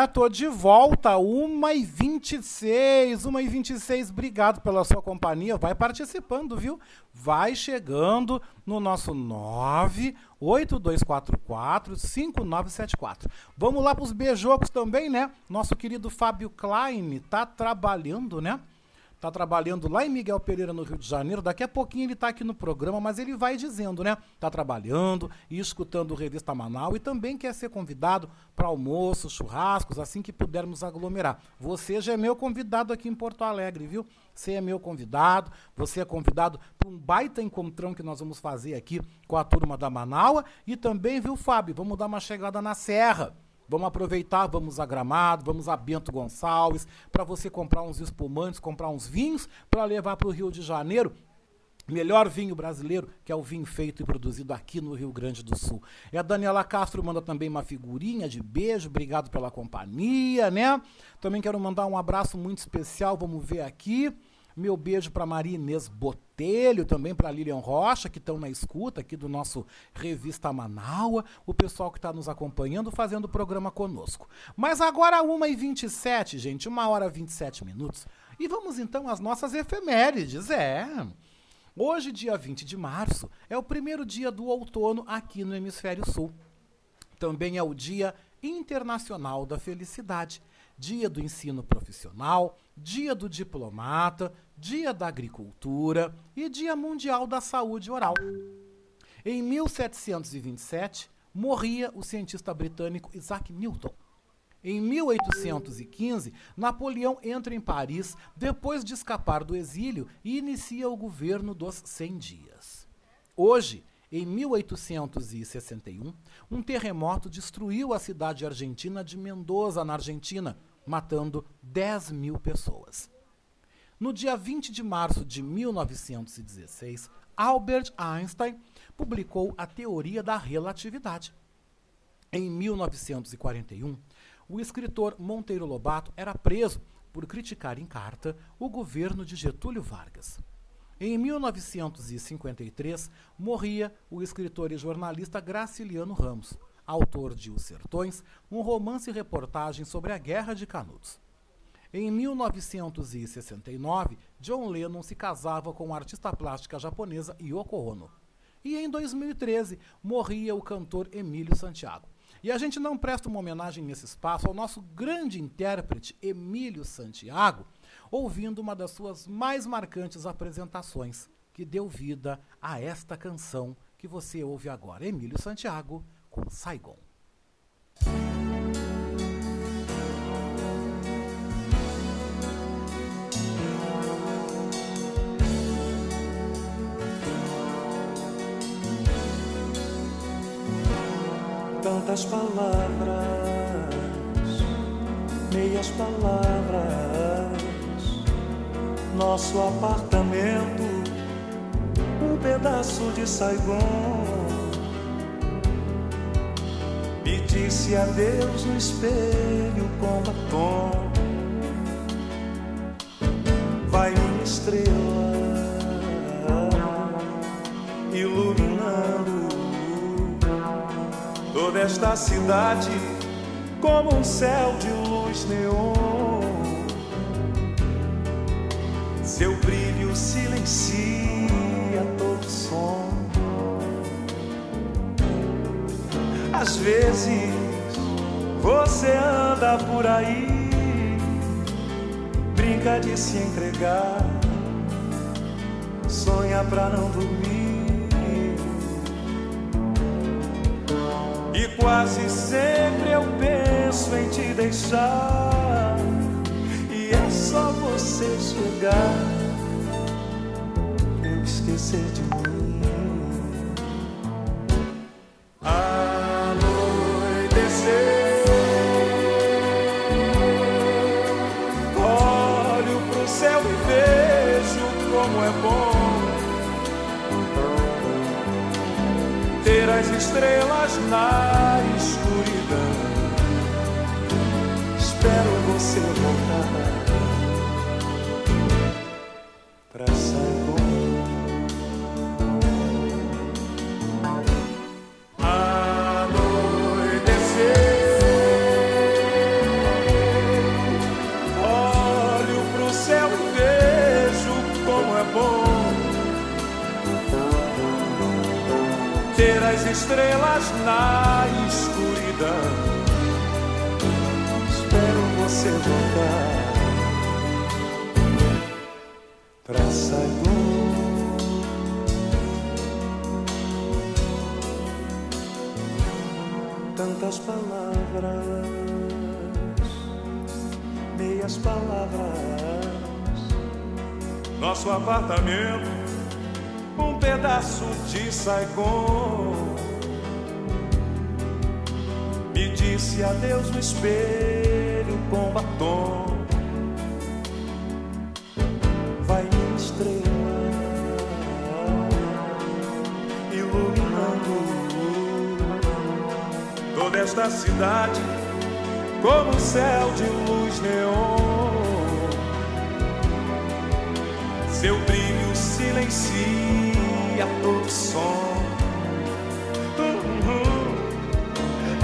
É, tô de volta, 1h26, 1h26, obrigado pela sua companhia, vai participando, viu? Vai chegando no nosso 98244-5974. Vamos lá pros beijocos também, né? Nosso querido Fábio Klein tá trabalhando, né? Tá trabalhando lá em Miguel Pereira, no Rio de Janeiro. Daqui a pouquinho ele tá aqui no programa, mas ele vai dizendo, né? Tá trabalhando e escutando o Revista Manaus e também quer ser convidado para almoço, churrascos, assim que pudermos aglomerar. Você já é meu convidado aqui em Porto Alegre, viu? Você é meu convidado, você é convidado para um baita encontrão que nós vamos fazer aqui com a turma da Manaua e também, viu, Fábio? Vamos dar uma chegada na Serra. Vamos aproveitar, vamos a Gramado, vamos a Bento Gonçalves, para você comprar uns espumantes, comprar uns vinhos, para levar para o Rio de Janeiro. Melhor vinho brasileiro, que é o vinho feito e produzido aqui no Rio Grande do Sul. E a Daniela Castro manda também uma figurinha de beijo, obrigado pela companhia, né? Também quero mandar um abraço muito especial, vamos ver aqui. Meu beijo para Maria Inês Botelho, também para Lilian Rocha, que estão na escuta aqui do nosso Revista Manaua, o pessoal que está nos acompanhando, fazendo o programa conosco. Mas agora 1h27, gente, 1 hora e 27 minutos. E vamos então às nossas efemérides, é. Hoje, dia 20 de março, é o primeiro dia do outono aqui no Hemisfério Sul. Também é o Dia Internacional da Felicidade, Dia do Ensino Profissional, Dia do Diplomata, Dia da Agricultura e Dia Mundial da Saúde Oral. Em 1727, morria o cientista britânico Isaac Newton. Em 1815, Napoleão entra em Paris depois de escapar do exílio e inicia o governo dos 100 dias. Hoje, em 1861, um terremoto destruiu a cidade argentina de Mendoza, na Argentina, matando 10 mil pessoas. No dia 20 de março de 1916, Albert Einstein publicou a teoria da relatividade. Em 1941, o escritor Monteiro Lobato era preso por criticar em carta o governo de Getúlio Vargas. Em 1953, morria o escritor e jornalista Graciliano Ramos, autor de Os Sertões, um romance e reportagem sobre a Guerra de Canudos. Em 1969, John Lennon se casava com a artista plástica japonesa Yoko Ono. E em 2013, morria o cantor Emílio Santiago. E a gente não presta uma homenagem nesse espaço ao nosso grande intérprete Emílio Santiago, ouvindo uma das suas mais marcantes apresentações, que deu vida a esta canção que você ouve agora, Emílio Santiago com Saigon. Tantas palavras, meias palavras nosso apartamento, um pedaço de Saigon. Me disse adeus no espelho com batom. Vai minha estrela, iluminando toda esta cidade como um céu de luz neon. Seu brilho silencia todo som. Às vezes você anda por aí, brinca de se entregar, sonha pra não dormir. Quase sempre eu penso em te deixar é só você chegar, eu esquecer de mim. Anoitecer, céu e vejo como é bom ter as estrelas na estrelas na escuridão. Espero você voltar. pra Saigon. Tantas palavras, meias palavras. Nosso apartamento, um pedaço de Saigon. Me disse adeus no espelho com batom. vai estrela iluminando toda esta cidade como um céu de luz neon. Seu brilho silencia todo som.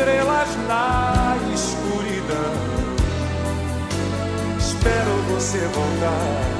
Estrelas na escuridão. Espero você voltar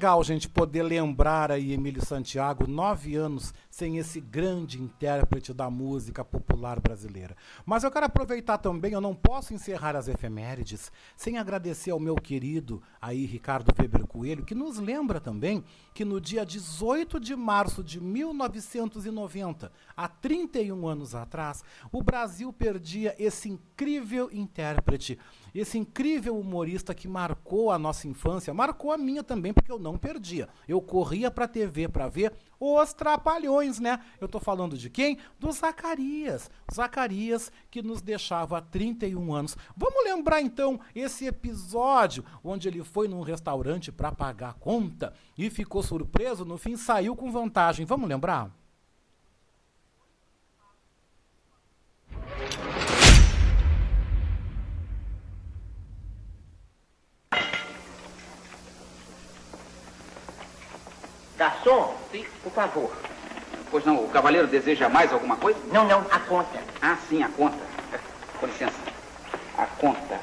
legal, gente, poder lembrar aí Emílio Santiago, nove anos sem esse grande intérprete da música popular brasileira. Mas eu quero aproveitar também, eu não posso encerrar as efemérides sem agradecer ao meu querido aí Ricardo Weber Coelho, que nos lembra também que no dia 18 de março de 1990, há 31 anos atrás, o Brasil perdia esse incrível intérprete, esse incrível humorista que marcou a nossa infância, marcou a minha também, porque eu não perdia. Eu corria pra TV pra ver os Trapalhões, né? Eu tô falando de quem? Do Zacarias. Zacarias que nos deixava há 31 anos. Vamos lembrar então esse episódio onde ele foi num restaurante pra pagar a conta e ficou surpreso, no fim saiu com vantagem. Vamos lembrar? Garçom, por favor. Pois não, o cavaleiro deseja mais alguma coisa? Não, não, a conta. Ah, sim, a conta. Com licença. A conta.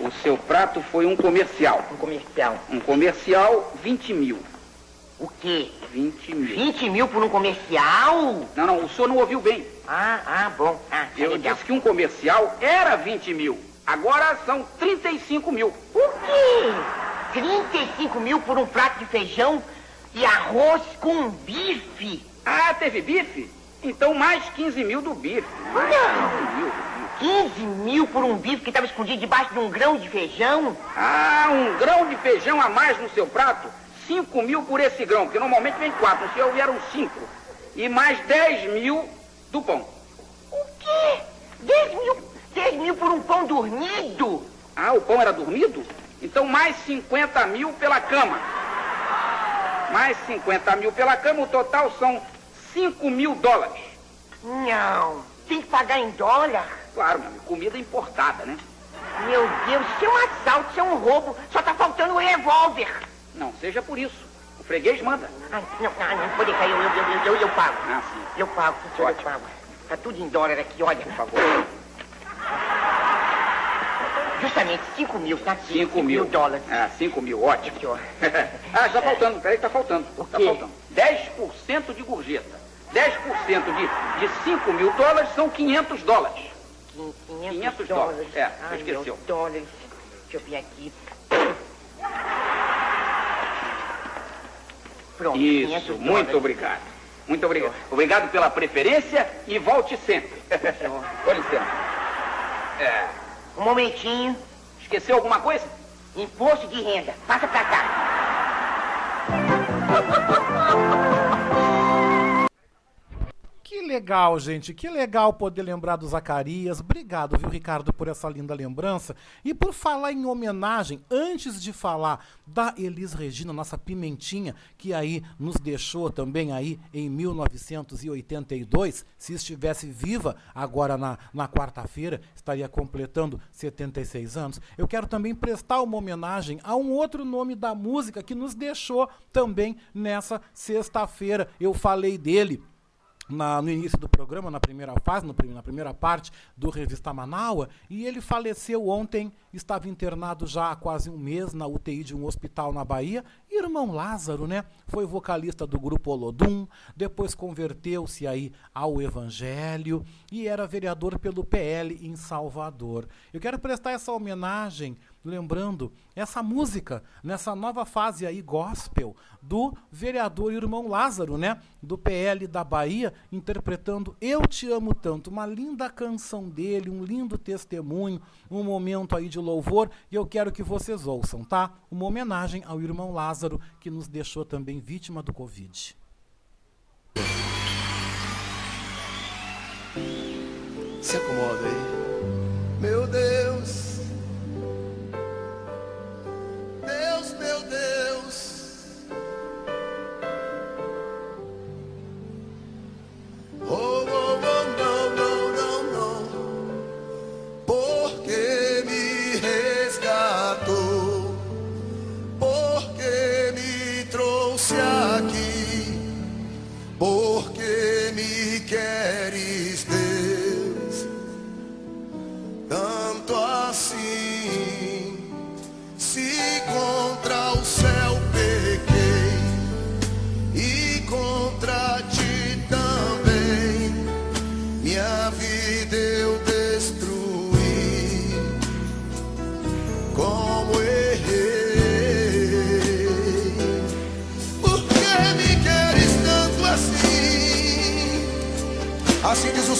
O seu prato foi um comercial. Um comercial. Um comercial, 20 mil. O quê? 20 mil. 20 mil por um comercial? Não, não, o senhor não ouviu bem. Ah, ah, bom. Ah, tá Eu legal. disse que um comercial era 20 mil. Agora são 35 mil. O quê? 35 mil por um prato de feijão e arroz com bife? Ah, teve bife? Então mais 15 mil do bife. Mais Não. 15 mil. 15 mil por um bife que estava escondido debaixo de um grão de feijão? Ah, um grão de feijão a mais no seu prato? 5 mil por esse grão, porque normalmente vem 4. No seu vieram 5. E mais 10 mil do pão. O quê? 10 mil, 10 mil por um pão dormido? Ah, o pão era dormido? Então mais 50 mil pela cama. Mais 50 mil pela cama, o total são 5 mil dólares. Não. Tem que pagar em dólar? Claro, meu amigo, comida importada, né? Meu Deus, isso é um assalto, isso é um roubo. Só tá faltando o revólver. Não seja por isso. O freguês manda. Ai, não, não, não pode cair, eu, eu, eu, eu, eu pago. Ah, sim. Eu pago, senhor, eu pago. Tá tudo em dólar aqui, olha. Por favor. Justamente, 5 mil, tá aqui. 5 mil. dólares. Ah, 5 mil, ótimo. Aqui, ó. ah, está faltando, peraí, está faltando. Está quê? faltando. 10% de gorjeta. 10% de, de 5 mil dólares são 500 dólares. 500, 500 dólares. dólares, é, Ai, esqueceu. meu, dólares. Deixa eu ver aqui. Pronto, 500 Isso, dólares. muito obrigado. Muito obrigado. Obrigado pela preferência e volte sempre. Com licença. É, Um momentinho. esqueceu alguma coisa? Imposto de renda. Passa pra cá. Que legal, gente. Que legal poder lembrar do Zacarias. Obrigado, viu, Ricardo, por essa linda lembrança. E por falar em homenagem, antes de falar da Elis Regina, nossa pimentinha, que aí nos deixou também aí em 1982, se estivesse viva agora na, na quarta-feira, estaria completando 76 anos. Eu quero também prestar uma homenagem a um outro nome da música que nos deixou também nessa sexta-feira. Eu falei dele na, no início do programa, na primeira fase, no, na primeira parte do Revista Manaua, e ele faleceu ontem, estava internado já há quase um mês na UTI de um hospital na Bahia. Irmão Lázaro, né? Foi vocalista do grupo Olodum, depois converteu-se aí ao Evangelho e era vereador pelo PL em Salvador. Eu quero prestar essa homenagem lembrando essa música nessa nova fase aí gospel do vereador irmão Lázaro, né, do PL da Bahia, interpretando Eu te amo tanto, uma linda canção dele, um lindo testemunho, um momento aí de louvor, e eu quero que vocês ouçam, tá? Uma homenagem ao irmão Lázaro que nos deixou também vítima do Covid. Se acomoda aí. Meu Deus,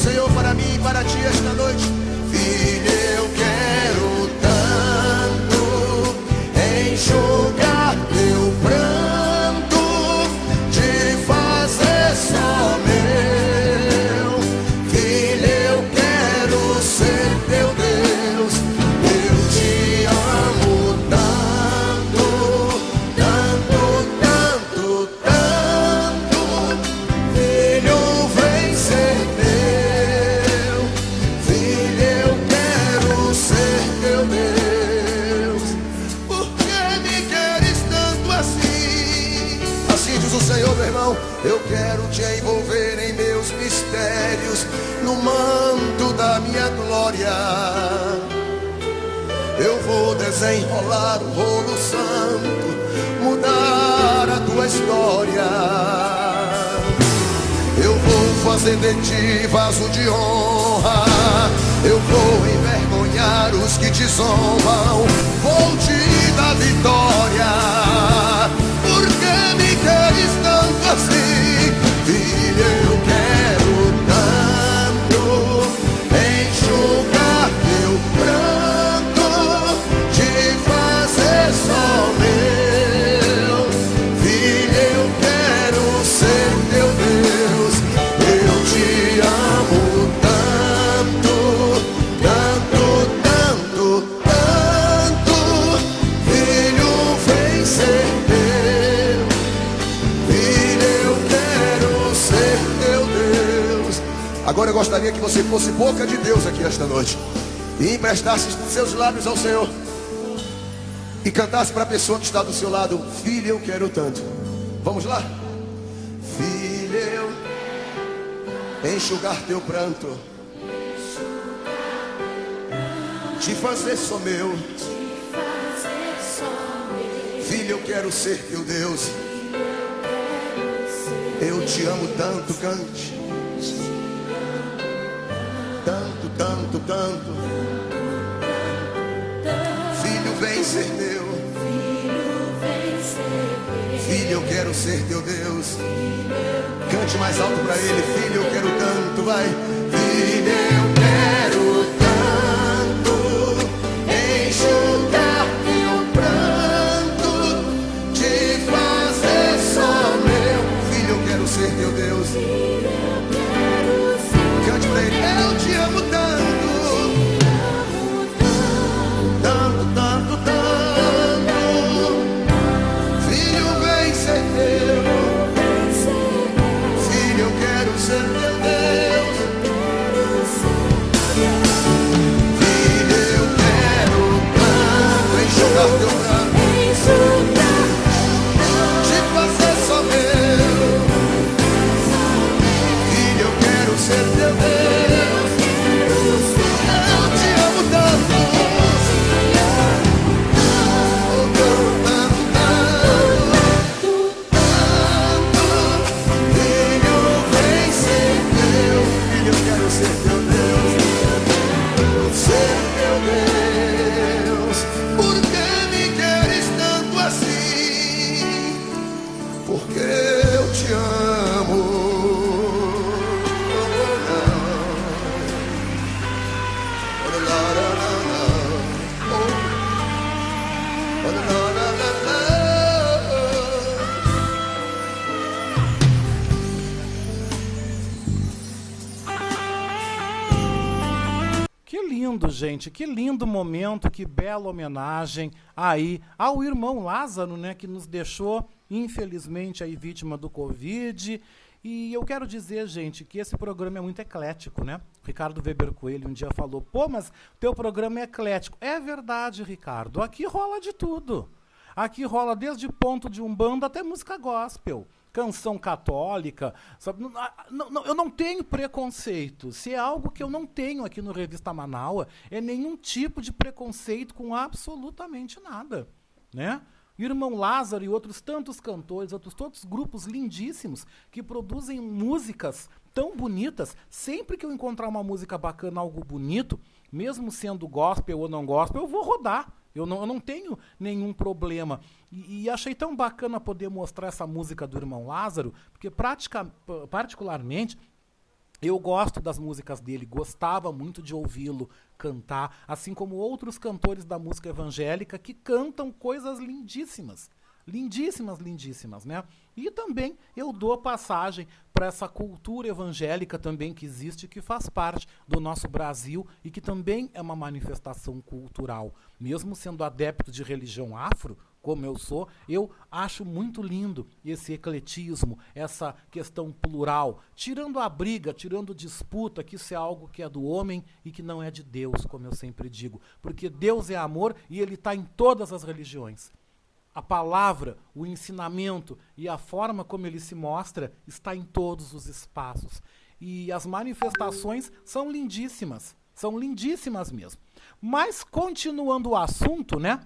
Senhor para mim e para ti esta desenrolar o rolo santo, mudar a tua história. Eu vou fazer de ti vaso de honra. Eu vou envergonhar os que te zombam. Vou te dar vitória. Por que me queres tanto assim? Filho, eu quero gostaria que você fosse boca de Deus aqui esta noite e emprestasse seus lábios ao Senhor e cantasse para a pessoa que está do seu lado: Filho, eu quero tanto. Vamos lá? Filho, eu enxugar teu pranto, te fazer só meu. Filho, eu quero ser teu Deus. Eu te amo tanto, cante. Tanto, tanto, tanto. Filho, vem ser meu. Filho, eu quero ser teu Deus. Cante mais alto para ele. Filho, eu quero tanto, vai. Lindo, gente, que lindo momento, que bela homenagem aí ao irmão Lázaro, né, que nos deixou, infelizmente, aí vítima do Covid. E eu quero dizer, gente, que esse programa é muito eclético, né? Ricardo Weber Coelho um dia falou: pô, mas teu programa é eclético. É verdade, Ricardo, aqui rola de tudo. Aqui rola desde ponto de umbanda até música gospel canção católica. Sabe? Ah, não, não, eu não tenho preconceito. Se é algo que eu não tenho aqui no Revista Manaua, é nenhum tipo de preconceito com absolutamente nada. Né? Irmão Lázaro e outros tantos cantores, outros tantos grupos lindíssimos que produzem músicas tão bonitas. Sempre que eu encontrar uma música bacana, algo bonito, mesmo sendo gospel ou não gospel, eu vou rodar. Eu não, eu não tenho nenhum problema. E, e, achei tão bacana poder mostrar essa música do irmão Lázaro, porque pratica, particularmente eu gosto das músicas dele, gostava muito de ouvi-lo cantar, assim como outros cantores da música evangélica que cantam coisas lindíssimas. Lindíssimas, lindíssimas, né? E também eu dou passagem para essa cultura evangélica também que existe, que faz parte do nosso Brasil e que também é uma manifestação cultural. Mesmo sendo adepto de religião afro, como eu sou, eu acho muito lindo esse ecletismo, essa questão plural, tirando a briga, tirando disputa, que isso é algo que é do homem e que não é de Deus, como eu sempre digo. Porque Deus é amor e ele está em todas as religiões. A palavra, o ensinamento e a forma como ele se mostra está em todos os espaços. E as manifestações são lindíssimas, são lindíssimas mesmo. Mas continuando o assunto, né?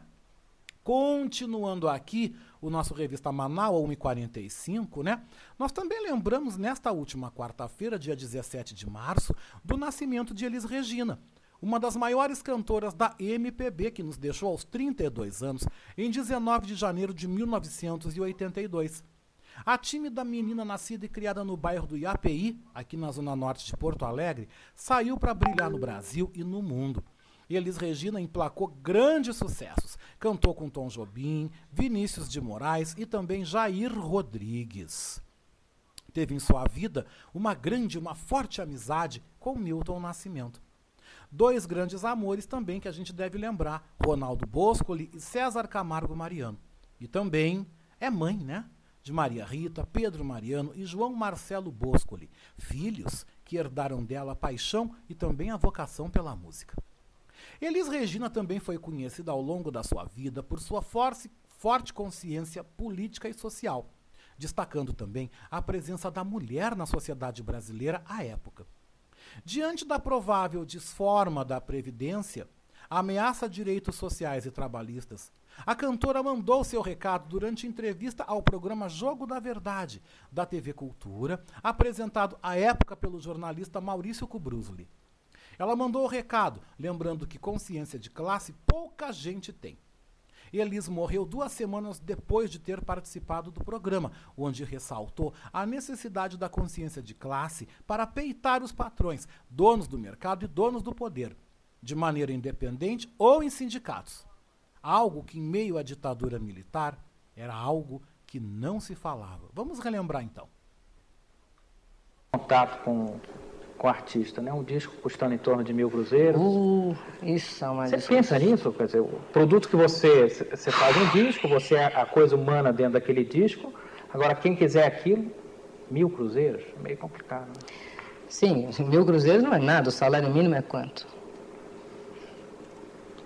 Continuando aqui o nosso revista Manaus 145, né? Nós também lembramos nesta última quarta-feira, dia 17 de março, do nascimento de Elis Regina, uma das maiores cantoras da MPB, que nos deixou aos 32 anos, em 19 de janeiro de 1982. A tímida menina nascida e criada no bairro do Iapi, aqui na zona norte de Porto Alegre, saiu para brilhar no Brasil e no mundo. Elis Regina emplacou grandes sucessos. Cantou com Tom Jobim, Vinícius de Moraes e também Jair Rodrigues. Teve em sua vida uma grande, uma forte amizade com Milton Nascimento. Dois grandes amores também que a gente deve lembrar: Ronaldo Boscoli e César Camargo Mariano. E também é mãe, né? De Maria Rita, Pedro Mariano e João Marcelo Boscoli, filhos que herdaram dela a paixão e também a vocação pela música. Elis Regina também foi conhecida ao longo da sua vida por sua forte, forte consciência política e social, destacando também a presença da mulher na sociedade brasileira à época. Diante da provável desforma da Previdência, ameaça direitos sociais e trabalhistas, a cantora mandou seu recado durante entrevista ao programa Jogo da Verdade, da TV Cultura, apresentado à época pelo jornalista Maurício Kubrusli. Ela mandou o recado, lembrando que consciência de classe pouca gente tem. Elis morreu duas semanas depois de ter participado do programa, onde ressaltou a necessidade da consciência de classe para peitar os patrões, donos do mercado e donos do poder, de maneira independente ou em sindicatos. Algo que, em meio à ditadura militar, era algo que não se falava. Vamos relembrar então. Contato com com o artista, né? Um disco custando em torno de mil cruzeiros. Uh, isso é uma Você pensa nisso? Quer dizer, o produto que você, você faz um disco, você é a coisa humana dentro daquele disco. Agora, quem quiser aquilo, mil cruzeiros, é meio complicado. Né? Sim, mil cruzeiros não é nada. O salário mínimo é quanto?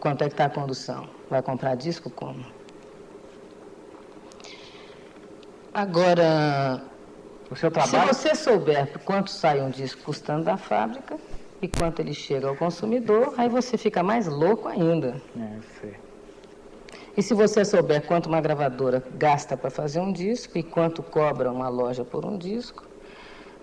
Quanto é que está a condução? Vai comprar disco como? Agora, o seu trabalho... Se você souber quanto sai um disco custando da fábrica e quanto ele chega ao consumidor, aí você fica mais louco ainda. É, sei. E se você souber quanto uma gravadora gasta para fazer um disco e quanto cobra uma loja por um disco,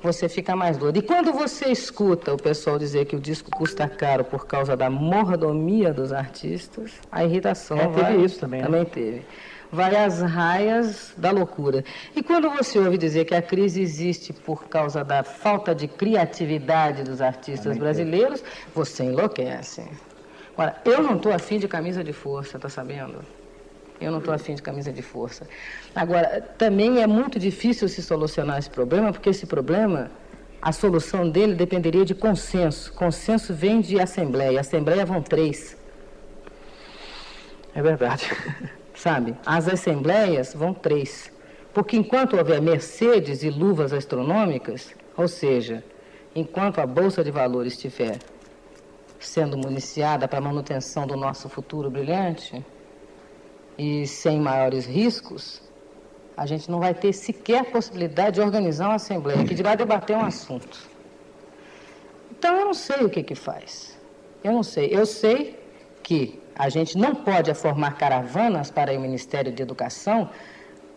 você fica mais doido. E quando você escuta o pessoal dizer que o disco custa caro por causa da mordomia dos artistas, a irritação É, teve vai, isso também, né? também teve. Vai às raias da loucura. E quando você ouve dizer que a crise existe por causa da falta de criatividade dos artistas brasileiros, você enlouquece. Agora, eu não estou afim de camisa de força, tá sabendo? Eu não estou afim de camisa de força. Agora, também é muito difícil se solucionar esse problema, porque esse problema, a solução dele dependeria de consenso. Consenso vem de assembleia. Assembleia vão três. É verdade. Sabe? As assembleias vão três. Porque enquanto houver Mercedes e luvas astronômicas, ou seja, enquanto a Bolsa de Valores estiver sendo municiada para a manutenção do nosso futuro brilhante e sem maiores riscos, a gente não vai ter sequer possibilidade de organizar uma assembleia que dirá debater um assunto. Então eu não sei o que que faz. Eu não sei. Eu sei que a gente não pode formar caravanas para o Ministério de Educação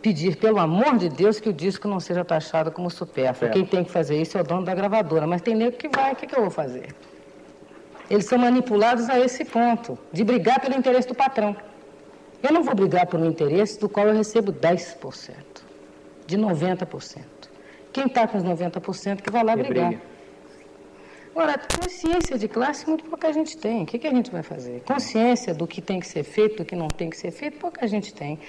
pedir, pelo amor de Deus, que o disco não seja taxado como supérfluo. Quem tem que fazer isso é o dono da gravadora. Mas tem nego que vai, o que, que eu vou fazer? Eles são manipulados a esse ponto, de brigar pelo interesse do patrão. Eu não vou brigar por um interesse do qual eu recebo 10%, de 90%. Quem está com os 90% que vai lá brigar. briga. Agora, consciência de classe, muito pouca gente tem. O que, que a gente vai fazer? Consciência do que tem que ser feito, do que não tem que ser feito, pouca gente tem.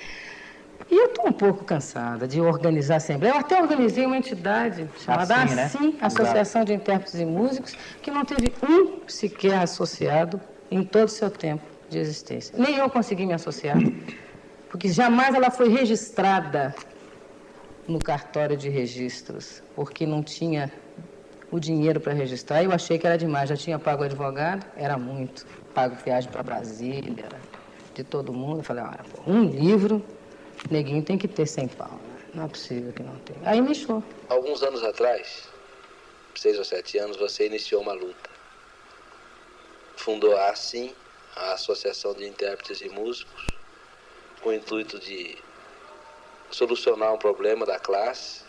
E eu estou um pouco cansada de organizar assembleia. Eu até organizei uma entidade chamada Assim, né? ASSIM, Associação de Intérpretes e Músicos, que não teve um sequer associado em todo o seu tempo de existência. Nem eu consegui me associar, porque jamais ela foi registrada no cartório de registros, porque não tinha o dinheiro para registrar. Eu achei que era demais, já tinha pago o advogado, era muito. Pago viagem para Brasília, de todo mundo. Eu falei, olha, um livro, neguinho tem que ter 100 pau. né? Não é possível que não tenha. Aí me. Alguns anos atrás, seis ou sete anos, você iniciou uma luta. Fundou a ASSIM, a Associação de Intérpretes e Músicos, com o intuito de solucionar um problema da classe,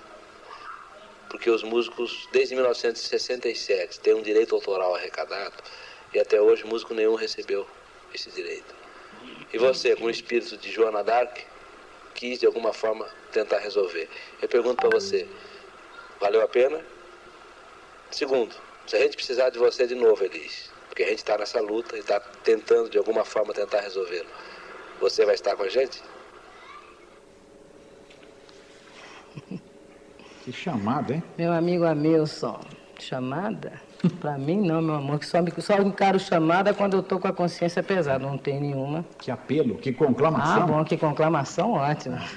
porque os músicos, desde 1967, têm um direito autoral arrecadado e até hoje músico nenhum recebeu esse direito. E você, com o espírito de Joana Dark, quis de alguma forma tentar resolver. Eu pergunto para você, valeu a pena? Segundo, se a gente precisar de você de novo, Elis, porque a gente está nessa luta e está tentando de alguma forma tentar resolvê-lo, você vai estar com a gente? Que chamada, hein? Meu amigo Amilson, chamada? Pra mim não, meu amor, que só, me- só encaro chamada quando eu tô com a consciência pesada, não tem nenhuma. Que apelo, que Ah, conclamação. bom, que conclamação, ótimo.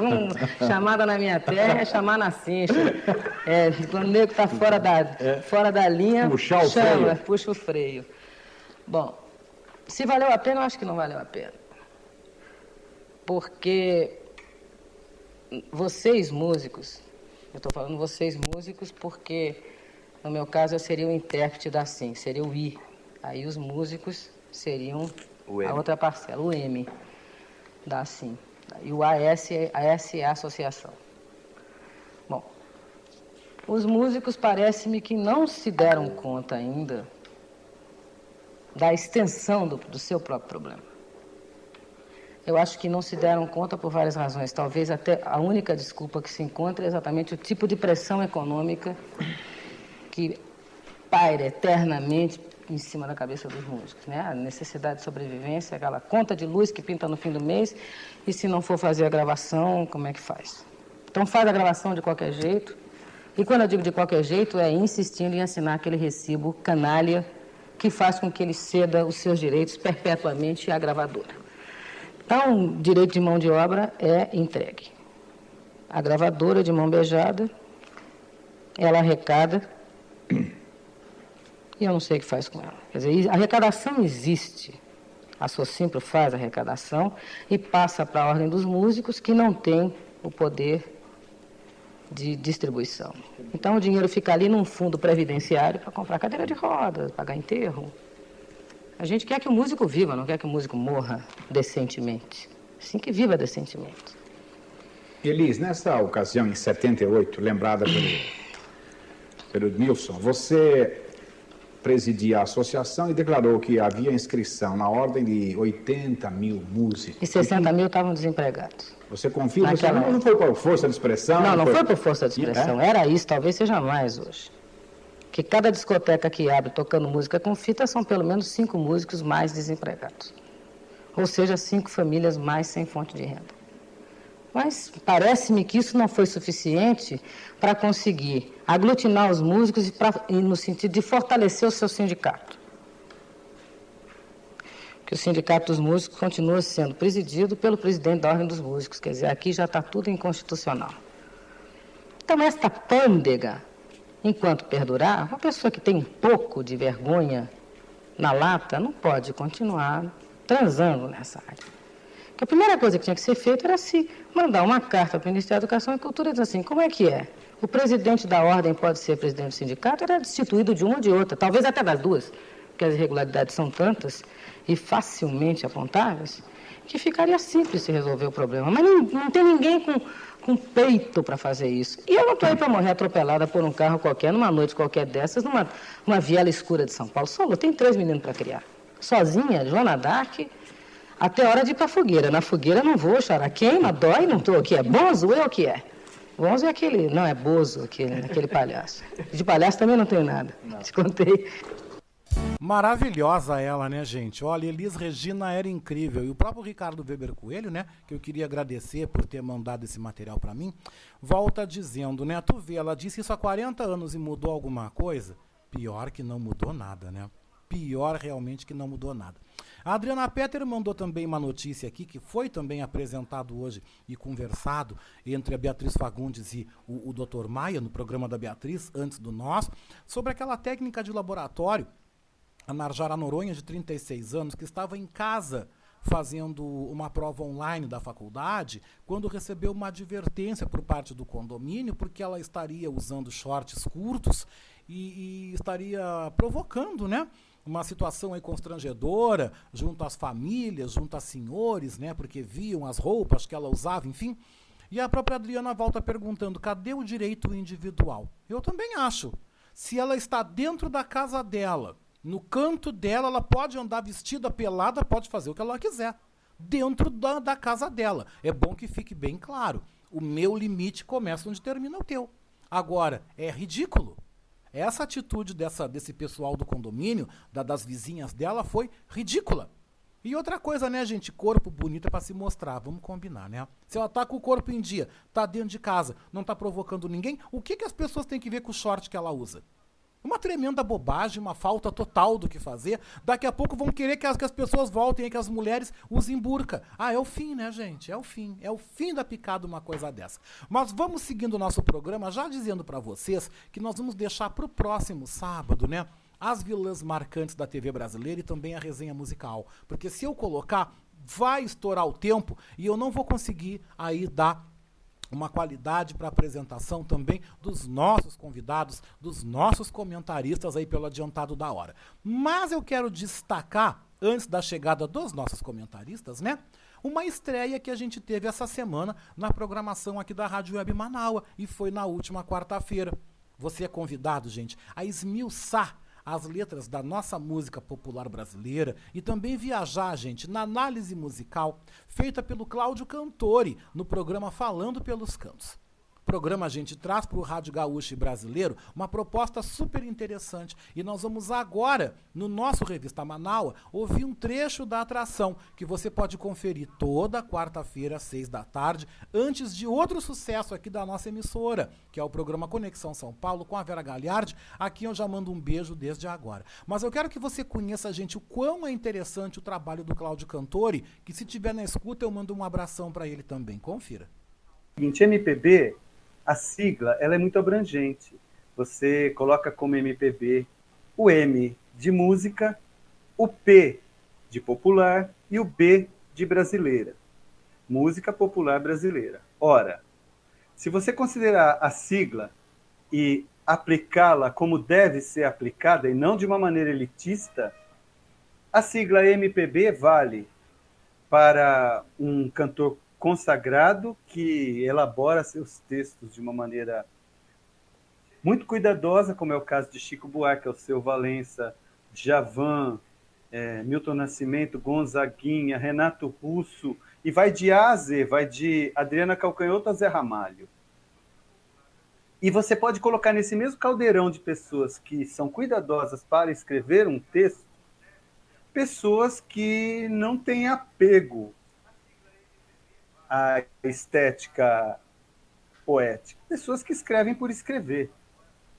Hum, chamada na minha terra é chamar na cincha. É, quando o nego tá fora da, fora da linha, Puxar o chama, freio. puxa o freio. Bom, se valeu a pena, eu acho que não valeu a pena. Porque vocês músicos, eu estou falando vocês músicos porque no meu caso eu seria o intérprete da SIM, seria o I. Aí os músicos seriam O a outra parcela, o M da SIM. E o AS, AS é a associação. Bom, os músicos parece-me que não se deram conta ainda da extensão do, do seu próprio problema. Eu acho que não se deram conta por várias razões. Talvez até a única desculpa que se encontra é exatamente o tipo de pressão econômica que paira eternamente em cima da cabeça dos músicos, né? A necessidade de sobrevivência, aquela conta de luz que pinta no fim do mês, e se não for fazer a gravação, como é que faz? Então faz a gravação de qualquer jeito, e quando eu digo de qualquer jeito, é insistindo em assinar aquele recibo canalha que faz com que ele ceda os seus direitos perpetuamente à gravadora. Então, direito de mão de obra é entregue. A gravadora de mão beijada, ela arrecada e eu não sei o que faz com ela. Quer dizer, a arrecadação existe. A Socimpro faz a arrecadação e passa para a ordem dos músicos que não tem o poder de distribuição. Então o dinheiro fica ali num fundo previdenciário para comprar cadeira de rodas, pagar enterro. A gente quer que o músico viva, não quer que o músico morra decentemente. Sim que viva decentemente. Elis, nessa ocasião, em 78, lembrada pelo pelo Nilson, você presidia a associação e declarou que havia inscrição na ordem de 80 mil músicos. E 60 mil estavam desempregados. Você confirma Naquela isso? Não foi por força de expressão? Não, não foi por força de expressão. É? Era isso, talvez seja mais hoje. Que cada discoteca que abre tocando música com fita são pelo menos cinco músicos mais desempregados. Ou seja, cinco famílias mais sem fonte de renda. Mas parece-me que isso não foi suficiente para conseguir aglutinar os músicos e, pra, e no sentido de fortalecer o seu sindicato. Que o Sindicato dos Músicos continua sendo presidido pelo presidente da Ordem dos Músicos, quer dizer, aqui já está tudo inconstitucional. Então, esta pândega, enquanto perdurar, uma pessoa que tem um pouco de vergonha na lata não pode continuar transando nessa área. A primeira coisa que tinha que ser feita era se mandar uma carta para o Ministério da Educação e Cultura dizendo assim, como é que é? O presidente da ordem pode ser presidente do sindicato? Era destituído de uma ou de outra, talvez até das duas, porque as irregularidades são tantas e facilmente apontáveis, que ficaria simples se resolver o problema. Mas não, não tem ninguém com, com peito para fazer isso. E eu não estou aí para morrer atropelada por um carro qualquer, numa noite qualquer dessas, numa, numa viela escura de São Paulo. Solo, tem três meninos para criar. Sozinha, Joana Dark até hora de ir para fogueira. Na fogueira não vou chorar. Queima, dói, não estou aqui. É bonzo? Eu que é? Bonzo é aquele, não é bozo, aquele, aquele palhaço. De palhaço também não tem nada. Não. Te contei. Maravilhosa ela, né, gente? Olha, Elis Regina era incrível. E o próprio Ricardo Weber Coelho, né, que eu queria agradecer por ter mandado esse material para mim, volta dizendo, né, tu vê, ela disse isso há 40 anos e mudou alguma coisa? Pior que não mudou nada, né? Pior realmente que não mudou nada. A Adriana Petter mandou também uma notícia aqui, que foi também apresentado hoje e conversado entre a Beatriz Fagundes e o, o Dr. Maia, no programa da Beatriz, antes do nosso, sobre aquela técnica de laboratório, a Narjara Noronha, de 36 anos, que estava em casa fazendo uma prova online da faculdade, quando recebeu uma advertência por parte do condomínio, porque ela estaria usando shorts curtos e, e estaria provocando, né? uma situação aí constrangedora junto às famílias, junto a senhores, né, porque viam as roupas que ela usava, enfim. E a própria Adriana volta perguntando: cadê o direito individual? Eu também acho. Se ela está dentro da casa dela, no canto dela, ela pode andar vestida pelada, pode fazer o que ela quiser. Dentro da, da casa dela. É bom que fique bem claro. O meu limite começa onde termina o teu. Agora, é ridículo. Essa atitude dessa, desse pessoal do condomínio, da, das vizinhas dela, foi ridícula. E outra coisa, né, gente? Corpo bonito é pra se mostrar, vamos combinar, né? Se ela tá com o corpo em dia, tá dentro de casa, não tá provocando ninguém, o que, que as pessoas têm que ver com o short que ela usa? Uma tremenda bobagem, uma falta total do que fazer. Daqui a pouco vão querer que as, que as pessoas voltem, que as mulheres usem burca. Ah, é o fim, né, gente? É o fim. É o fim da picada uma coisa dessa. Mas vamos seguindo o nosso programa, já dizendo para vocês que nós vamos deixar para o próximo sábado, né? As vilãs marcantes da TV brasileira e também a resenha musical. Porque se eu colocar, vai estourar o tempo e eu não vou conseguir aí dar uma qualidade para apresentação também dos nossos convidados, dos nossos comentaristas aí pelo adiantado da hora. Mas eu quero destacar, antes da chegada dos nossos comentaristas, né? Uma estreia que a gente teve essa semana na programação aqui da Rádio Web Manaua e foi na última quarta-feira. Você é convidado, gente, a esmiuçar as letras da nossa música popular brasileira e também viajar, gente, na análise musical feita pelo Cláudio Cantori no programa Falando pelos Cantos programa a gente traz para o Rádio Gaúcho Brasileiro uma proposta super interessante. E nós vamos agora, no nosso Revista Manaus, ouvir um trecho da atração que você pode conferir toda quarta-feira, às seis da tarde, antes de outro sucesso aqui da nossa emissora, que é o programa Conexão São Paulo com a Vera Galhardi. Aqui eu já mando um beijo desde agora. Mas eu quero que você conheça, gente, o quão é interessante o trabalho do Cláudio Cantori, que se tiver na escuta eu mando um abração para ele também. Confira. Seguinte, MPB a sigla ela é muito abrangente. Você coloca como MPB o M de música, o P de popular e o B de brasileira. Música popular brasileira. Ora, se você considerar a sigla e aplicá-la como deve ser aplicada e não de uma maneira elitista, a sigla MPB vale para um cantor consagrado que elabora seus textos de uma maneira muito cuidadosa, como é o caso de Chico Buarque, Alceu Valença, Javan, é, Milton Nascimento, Gonzaguinha, Renato Russo, e vai de A a Z, vai de Adriana Calcanhoto a Zé Ramalho. E você pode colocar nesse mesmo caldeirão de pessoas que são cuidadosas para escrever um texto, pessoas que não têm apego à estética poética, pessoas que escrevem por escrever,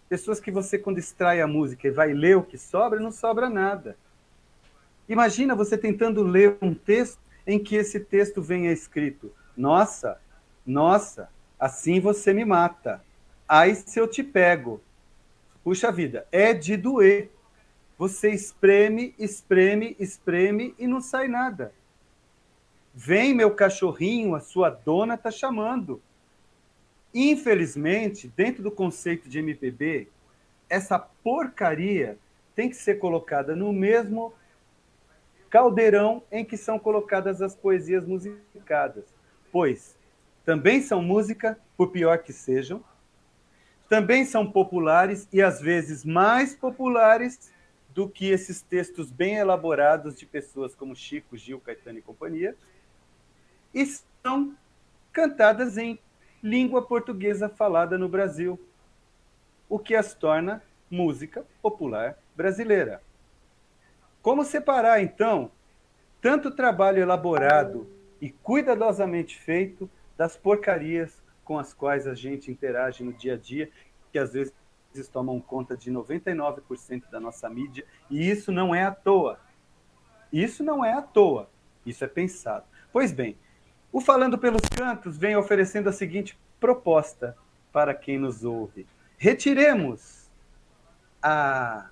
pessoas que você, quando extrai a música e vai ler o que sobra, não sobra nada. Imagina você tentando ler um texto em que esse texto venha escrito: Nossa, nossa, assim você me mata. Aí se eu te pego. Puxa vida, é de doer. Você espreme, espreme, espreme e não sai nada. Vem, meu cachorrinho, a sua dona está chamando. Infelizmente, dentro do conceito de MPB, essa porcaria tem que ser colocada no mesmo caldeirão em que são colocadas as poesias musicadas. Pois também são música, por pior que sejam, também são populares e às vezes mais populares do que esses textos bem elaborados de pessoas como Chico, Gil, Caetano e companhia, e são cantadas em língua portuguesa falada no Brasil, o que as torna música popular brasileira. Como separar, então, tanto trabalho elaborado e cuidadosamente feito das porcarias com as quais a gente interage no dia a dia, que às vezes tomam conta de 99% da nossa mídia, e isso não é à toa. Isso não é à toa, isso é pensado. Pois bem, o Falando pelos Cantos vem oferecendo a seguinte proposta para quem nos ouve: retiremos a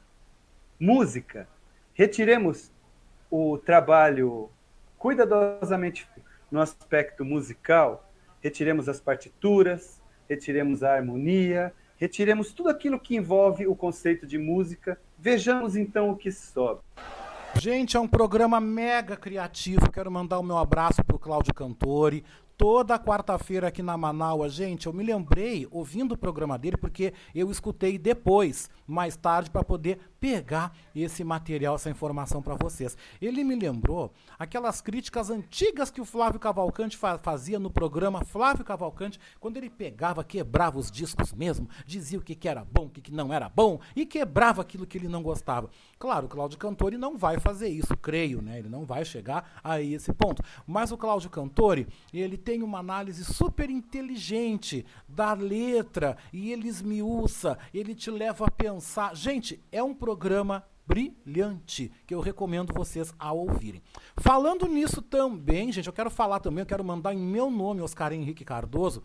música, retiremos o trabalho cuidadosamente no aspecto musical retiremos as partituras, retiremos a harmonia, retiremos tudo aquilo que envolve o conceito de música. Vejamos então o que sobra. Gente, é um programa mega criativo. Quero mandar o meu abraço para o Cláudio Cantori, toda quarta-feira aqui na Manaus. Gente, eu me lembrei ouvindo o programa dele porque eu escutei depois, mais tarde, para poder pegar esse material, essa informação para vocês. Ele me lembrou aquelas críticas antigas que o Flávio Cavalcante fa fazia no programa Flávio Cavalcante, quando ele pegava, quebrava os discos mesmo, dizia o que, que era bom, o que, que não era bom e quebrava aquilo que ele não gostava. Claro, o Cláudio Cantori não vai fazer isso, creio, né? Ele não vai chegar a esse ponto. Mas o Cláudio Cantori, ele tem uma análise super inteligente da letra e ele esmiuça, ele te leva a pensar. Gente, é um programa brilhante que eu recomendo vocês a ouvirem. Falando nisso também, gente, eu quero falar também, eu quero mandar em meu nome, Oscar Henrique Cardoso,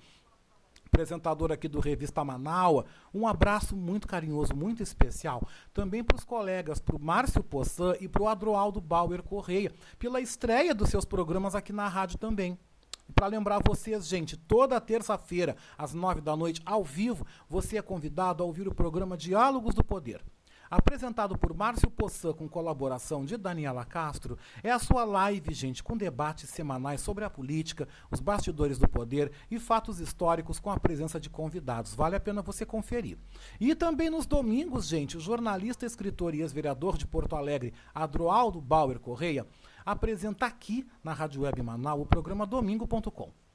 apresentador aqui do Revista Manaua, um abraço muito carinhoso, muito especial, também para os colegas, para o Márcio Poçan e para o Adroaldo Bauer Correia, pela estreia dos seus programas aqui na rádio também. Para lembrar vocês, gente, toda terça-feira, às nove da noite, ao vivo, você é convidado a ouvir o programa Diálogos do Poder. Apresentado por Márcio Poçan com colaboração de Daniela Castro, é a sua live, gente, com debates semanais sobre a política, os bastidores do poder e fatos históricos com a presença de convidados. Vale a pena você conferir. E também nos domingos, gente, o jornalista, escritor e ex-vereador de Porto Alegre, Adroaldo Bauer Correia, apresenta aqui na Rádio Web Manaus o programa Domingo.com.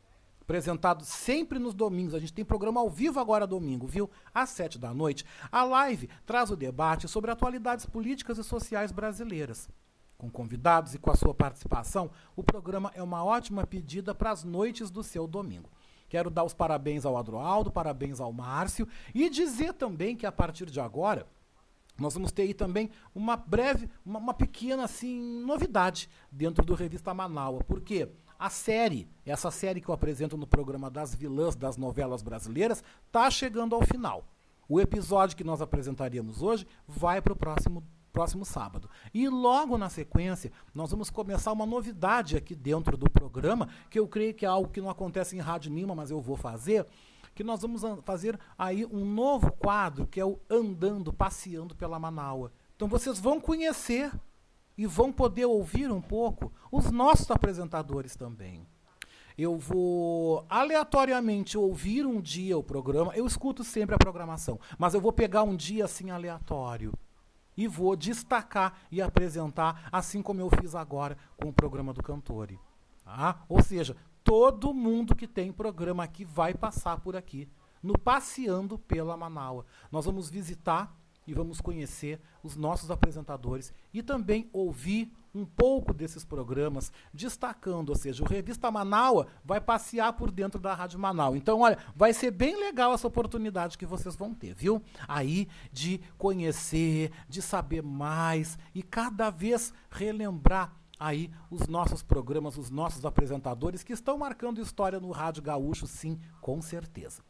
Apresentado sempre nos domingos. A gente tem programa ao vivo agora domingo, viu? Às sete da noite. A live traz o debate sobre atualidades políticas e sociais brasileiras. Com convidados e com a sua participação, o programa é uma ótima pedida para as noites do seu domingo. Quero dar os parabéns ao Adroaldo, parabéns ao Márcio e dizer também que a partir de agora nós vamos ter aí também uma breve, uma, uma pequena assim novidade dentro do Revista Manaus. Porque a série, essa série que eu apresento no programa das vilãs das novelas brasileiras, está chegando ao final. O episódio que nós apresentaríamos hoje vai para o próximo próximo sábado. E logo na sequência, nós vamos começar uma novidade aqui dentro do programa, que eu creio que é algo que não acontece em rádio nenhuma, mas eu vou fazer, que nós vamos fazer aí um novo quadro, que é o Andando, Passeando pela Manaua. Então vocês vão conhecer e vão poder ouvir um pouco os nossos apresentadores também. eu vou aleatoriamente ouvir um dia o programa. Eu escuto sempre a programação, mas eu vou pegar um dia assim aleatório e vou destacar e apresentar, assim como eu fiz agora com o programa do Cantore. Tá? Ou seja, todo mundo que tem programa aqui vai passar por aqui, no Passeando pela Manaua. Nós vamos visitar e vamos conhecer os nossos apresentadores e também ouvir um pouco desses programas, destacando, ou seja, o Revista Manaua vai passear por dentro da Rádio Manaus. Então, olha, vai ser bem legal essa oportunidade que vocês vão ter, viu? Aí de conhecer, de saber mais e cada vez relembrar aí os nossos programas, os nossos apresentadores que estão marcando história no Rádio Gaúcho, sim, com certeza.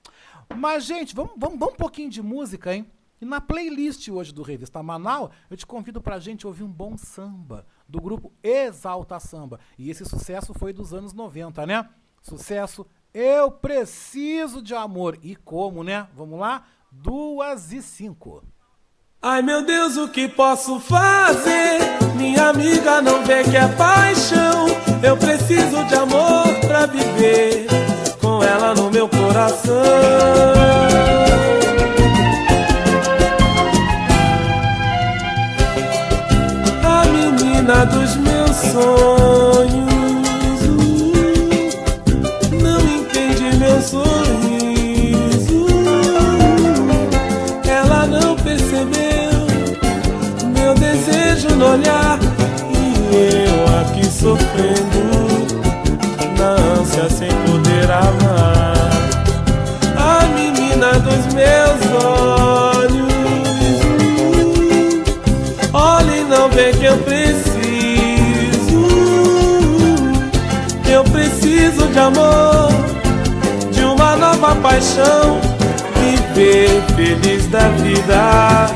Mas, gente, vamos, vamos, vamos um pouquinho de música, hein? E na playlist hoje do Revista Manaus, eu te convido pra gente ouvir um bom samba do grupo Exalta Samba. E esse sucesso foi dos anos 90, né? Sucesso Eu Preciso de Amor. E como, né? Vamos lá? Duas e cinco. Ai meu Deus, o que posso fazer? Minha amiga não vê que é paixão. Eu preciso de amor pra viver com ela no meu coração. Dos meus sonhos. Não entende meu sorriso. Ela não percebeu meu desejo no olhar. E eu aqui sofrendo Na ânsia sem poder amar. A menina dos meus olhos. Olha e não vê que eu amor, de uma nova paixão, viver feliz da vida,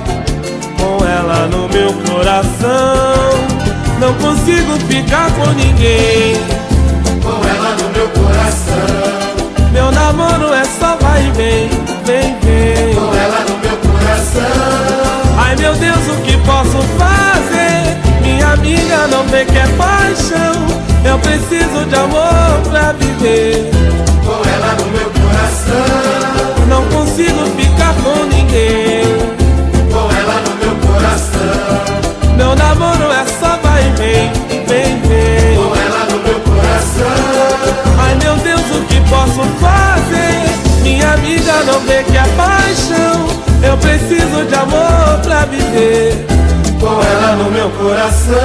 com ela no meu coração. Não consigo ficar com ninguém, com ela no meu coração. Meu namoro é só vai e vem, vem, vem, com ela no meu coração. Ai meu Deus, o que posso fazer? Minha amiga não vê que é paixão. Eu preciso de amor pra viver. Com ela no meu coração. Não consigo ficar com ninguém. Com ela no meu coração. Meu namoro é só vai e vem, vem, vem. Com ela no meu coração. Ai meu Deus, o que posso fazer? Minha amiga não vê que é paixão. Eu preciso de amor pra viver. Com ela no meu coração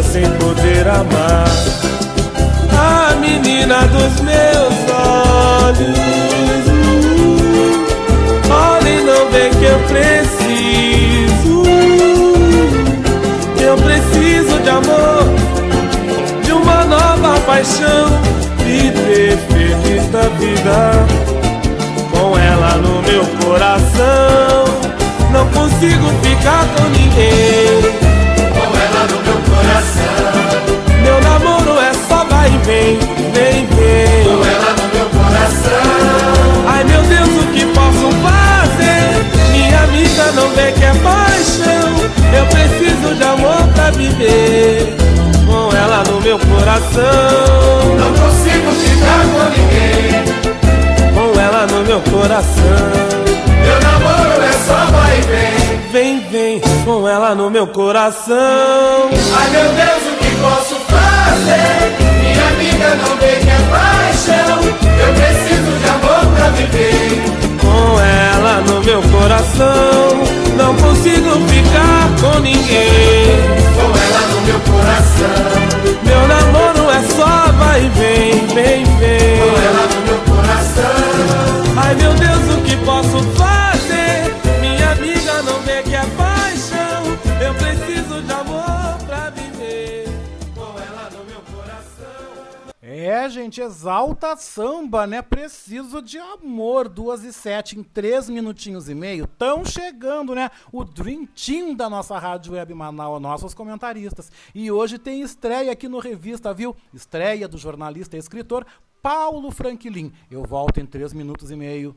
Sem poder amar A menina dos meus olhos. Olha e não vê que eu preciso. Eu preciso de amor De uma nova paixão Viver feliz da vida Com ela no meu coração. Não consigo ficar com ninguém vê que é paixão Eu preciso de amor pra viver Com ela no meu coração. Não consigo ficar com ninguém. Com ela no meu coração. Meu namoro é só vai e vem. Vem, vem, com ela no meu coração. Ai meu Deus, o que posso fazer? Minha amiga não vê que é paixão. Eu preciso de amor pra viver Com ela no meu coração Não consigo ficar com ninguém. Com ela no meu coração. Meu namoro é só vai e vem, vem, vem. Com ela no meu coração. Ai meu Deus, o que posso fazer? Minha amiga não vê que é paixão. Eu preciso de amor É, gente, exalta samba, né? Preciso de amor. Duas e sete em três minutinhos e meio. Tão chegando, né? O Dream Team da nossa Rádio Web Manaus, nossos comentaristas. E hoje tem estreia aqui no Revista, viu? Estreia do jornalista e escritor Paulo Franklin. Eu volto em três minutos e meio.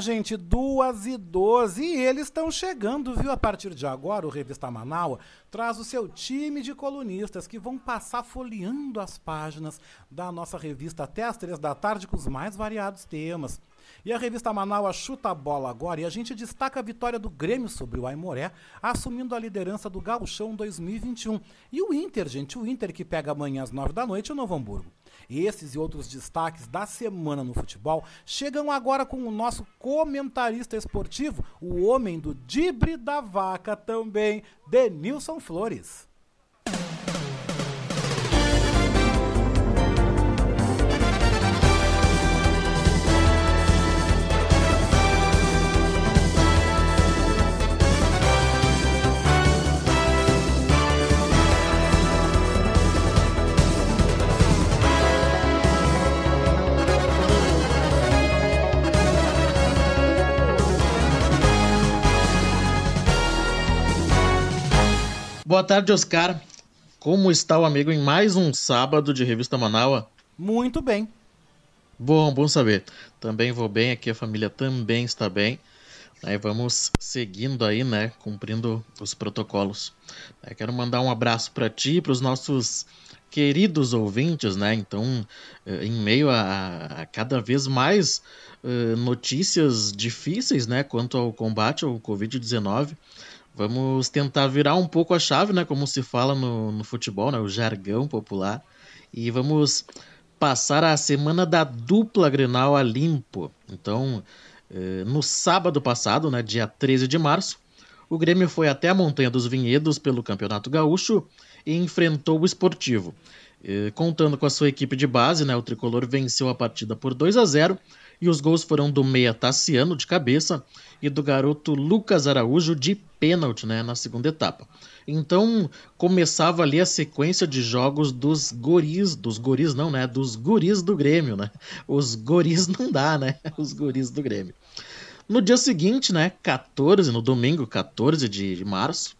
Gente, duas e doze. E eles estão chegando, viu? A partir de agora, o Revista Manaua traz o seu time de colunistas que vão passar folheando as páginas da nossa revista até as três da tarde com os mais variados temas. E a revista Manaus chuta a bola agora e a gente destaca a vitória do Grêmio sobre o Aimoré, assumindo a liderança do Gauchão 2021. E o Inter, gente, o Inter que pega amanhã às nove da noite o Novo Hamburgo. Esses e outros destaques da semana no futebol chegam agora com o nosso comentarista esportivo, o homem do Dibre da Vaca também, Denilson Flores. Boa tarde, Oscar. Como está o amigo em mais um sábado de Revista Manaua? Muito bem. Bom, bom saber. Também vou bem, aqui a família também está bem. Aí vamos seguindo aí, né, cumprindo os protocolos. Eu quero mandar um abraço para ti e para os nossos queridos ouvintes, né? Então, eh, em meio a, a cada vez mais uh, notícias difíceis, né, quanto ao combate ao Covid-19, vamos tentar virar um pouco a chave, né, como se fala no, no futebol, né, o jargão popular, e vamos passar a semana da dupla Grenal a limpo. Então, uh, no sábado passado, né, dia 13 de março, o Grêmio foi até a Montanha dos Vinhedos pelo Campeonato Gaúcho e enfrentou o Esportivo. Contando com a sua equipe de base, né, o tricolor venceu a partida por 2 a 0 e os gols foram do meia Tassiano de cabeça e do garoto Lucas Araújo de pênalti né, na segunda etapa. Então começava ali a sequência de jogos dos goris, dos goris não, né? Dos guris do Grêmio, né? Os goris não dá, né? Os guris do Grêmio. No dia seguinte, né, 14, no domingo 14 de março,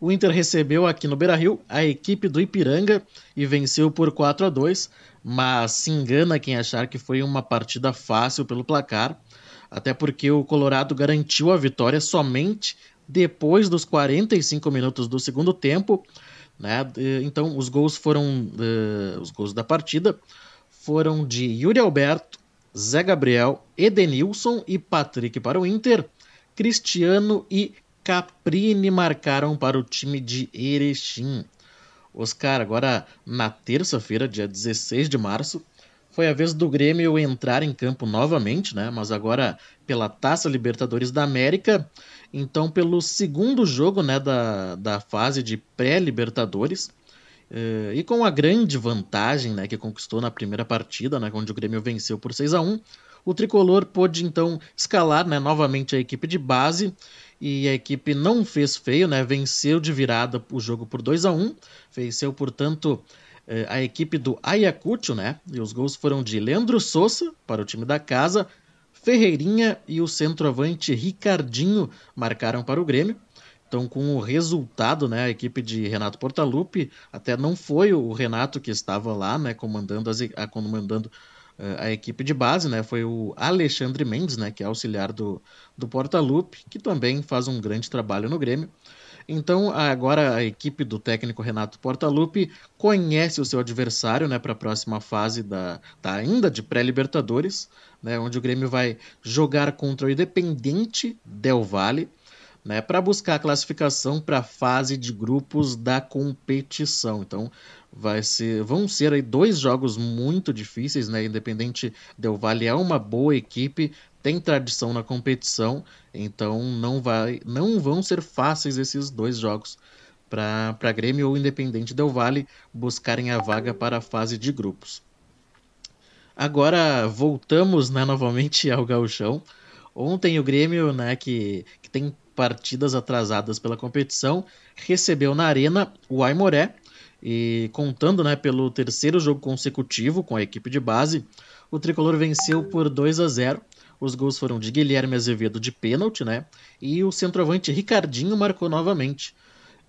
o Inter recebeu aqui no Beira-Rio a equipe do Ipiranga e venceu por 4 a 2, mas se engana quem achar que foi uma partida fácil pelo placar, até porque o Colorado garantiu a vitória somente depois dos 45 minutos do segundo tempo, né? Então os gols foram uh, os gols da partida foram de Yuri Alberto, Zé Gabriel, Edenilson e Patrick para o Inter, Cristiano e Caprini marcaram para o time de Erechim. Oscar, agora na terça-feira, dia 16 de março, foi a vez do Grêmio entrar em campo novamente, né? Mas agora pela Taça Libertadores da América. Então, pelo segundo jogo né, da, da fase de pré-Libertadores. Eh, e com a grande vantagem né, que conquistou na primeira partida, né, onde o Grêmio venceu por 6 a 1 o tricolor pôde então escalar né, novamente a equipe de base e a equipe não fez feio, né? Venceu de virada o jogo por 2 a 1 Venceu, portanto, eh, a equipe do Ayacucho, né? E os gols foram de Leandro Souza para o time da casa, Ferreirinha e o centroavante Ricardinho marcaram para o Grêmio. Então, com o resultado, né, a equipe de Renato Portaluppi, até não foi o Renato que estava lá, né, comandando, as, comandando a equipe de base, né, foi o Alexandre Mendes, né, que é auxiliar do, do Portaluppi, que também faz um grande trabalho no Grêmio. Então, agora a equipe do técnico Renato Portaluppi conhece o seu adversário né, para a próxima fase da, da ainda de pré-Libertadores, né, onde o Grêmio vai jogar contra o Independente Del Valle né, para buscar a classificação para a fase de grupos da competição. Então, vai ser, vão ser aí dois jogos muito difíceis, né? Independente Del Valle é uma boa equipe, tem tradição na competição, então não vai, não vão ser fáceis esses dois jogos para Grêmio ou Independente Del Valle buscarem a vaga para a fase de grupos. Agora voltamos né, novamente ao gauchão. Ontem o Grêmio, né, que, que tem partidas atrasadas pela competição, recebeu na arena o Aimoré e contando né, pelo terceiro jogo consecutivo com a equipe de base, o tricolor venceu por 2 a 0. Os gols foram de Guilherme Azevedo de pênalti, né? E o centroavante Ricardinho marcou novamente.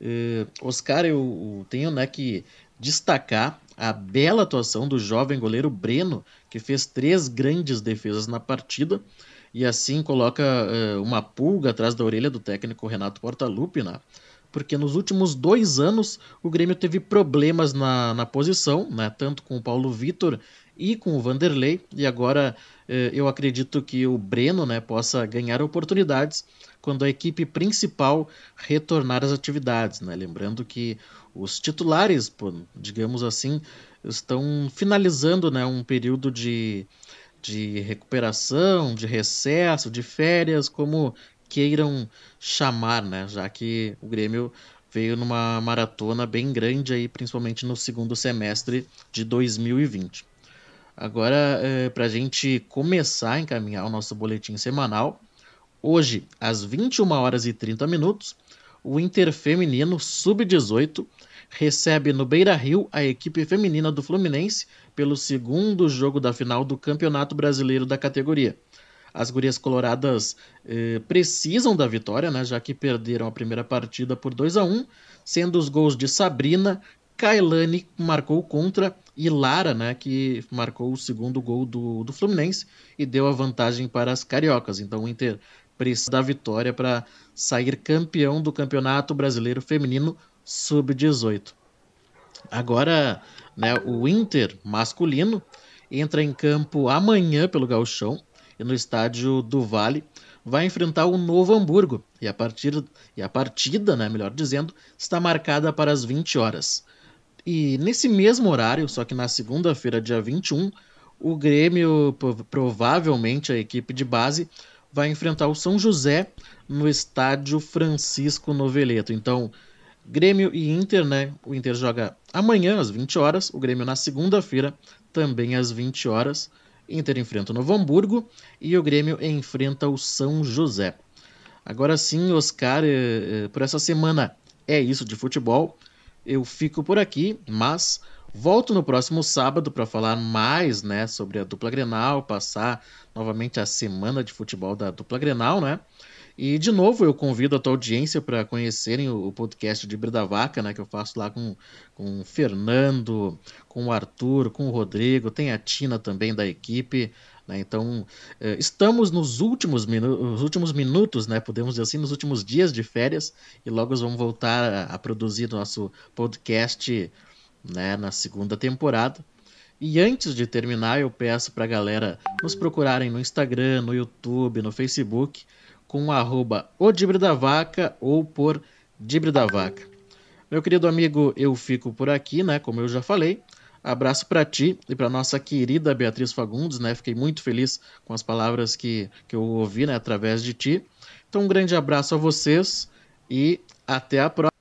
Uh, Oscar, eu, tenho né, que destacar a bela atuação do jovem goleiro Breno, que fez três grandes defesas na partida e assim coloca uh, uma pulga atrás da orelha do técnico Renato Portaluppi, né? porque nos últimos dois anos o Grêmio teve problemas na, na posição, né? tanto com o Paulo Vitor e com o Vanderlei, e agora eh, eu acredito que o Breno né, possa ganhar oportunidades quando a equipe principal retornar às atividades. Né? Lembrando que os titulares, digamos assim, estão finalizando né, um período de, de recuperação, de recesso, de férias, como queiram chamar, né? Já que o Grêmio veio numa maratona bem grande aí, principalmente no segundo semestre de 2020. Agora, é, para a gente começar a encaminhar o nosso boletim semanal, hoje, às 21 horas e 30 minutos, o Inter Feminino Sub-18 recebe no Beira Rio a equipe feminina do Fluminense pelo segundo jogo da final do Campeonato Brasileiro da categoria. As gurias coloradas eh, precisam da vitória, né, já que perderam a primeira partida por 2 a 1 sendo os gols de Sabrina, Kailane marcou contra e Lara, né, que marcou o segundo gol do, do Fluminense e deu a vantagem para as cariocas. Então o Inter precisa da vitória para sair campeão do Campeonato Brasileiro Feminino Sub-18. Agora, né, o Inter masculino entra em campo amanhã pelo Gauchão e no estádio do Vale vai enfrentar o Novo Hamburgo e a, partir, e a partida, né, melhor dizendo, está marcada para as 20 horas. E nesse mesmo horário, só que na segunda-feira, dia 21, o Grêmio, provavelmente a equipe de base, vai enfrentar o São José no estádio Francisco Noveleto. Então, Grêmio e Inter, né? O Inter joga amanhã às 20 horas, o Grêmio na segunda-feira, também às 20 horas. Inter enfrenta o Novo Hamburgo e o Grêmio enfrenta o São José. Agora sim, Oscar, eh, eh, por essa semana é isso de futebol. Eu fico por aqui, mas volto no próximo sábado para falar mais, né, sobre a dupla Grenal, passar novamente a semana de futebol da dupla Grenal, né? E de novo eu convido a tua audiência para conhecerem o, podcast de Brida Vaca, né, que eu faço lá com, com o Fernando, com o Arthur, com o Rodrigo, tem a Tina também da equipe. Né, então, eh, estamos nos últimos, minu últimos minutos, né, podemos dizer assim, nos últimos dias de férias, e logo vamos voltar a, a produzir nosso podcast né, na segunda temporada. E antes de terminar, eu peço para a galera nos procurarem no Instagram, no YouTube, no Facebook com o arroba da Vaca ou por Dibre da Vaca. Meu querido amigo, eu fico por aqui, né? Como eu já falei. Abraço para ti e para nossa querida Beatriz Fagundes, né? Fiquei muito feliz com as palavras que, que eu ouvi, né? Através de ti. Então, um grande abraço a vocês e até a próxima.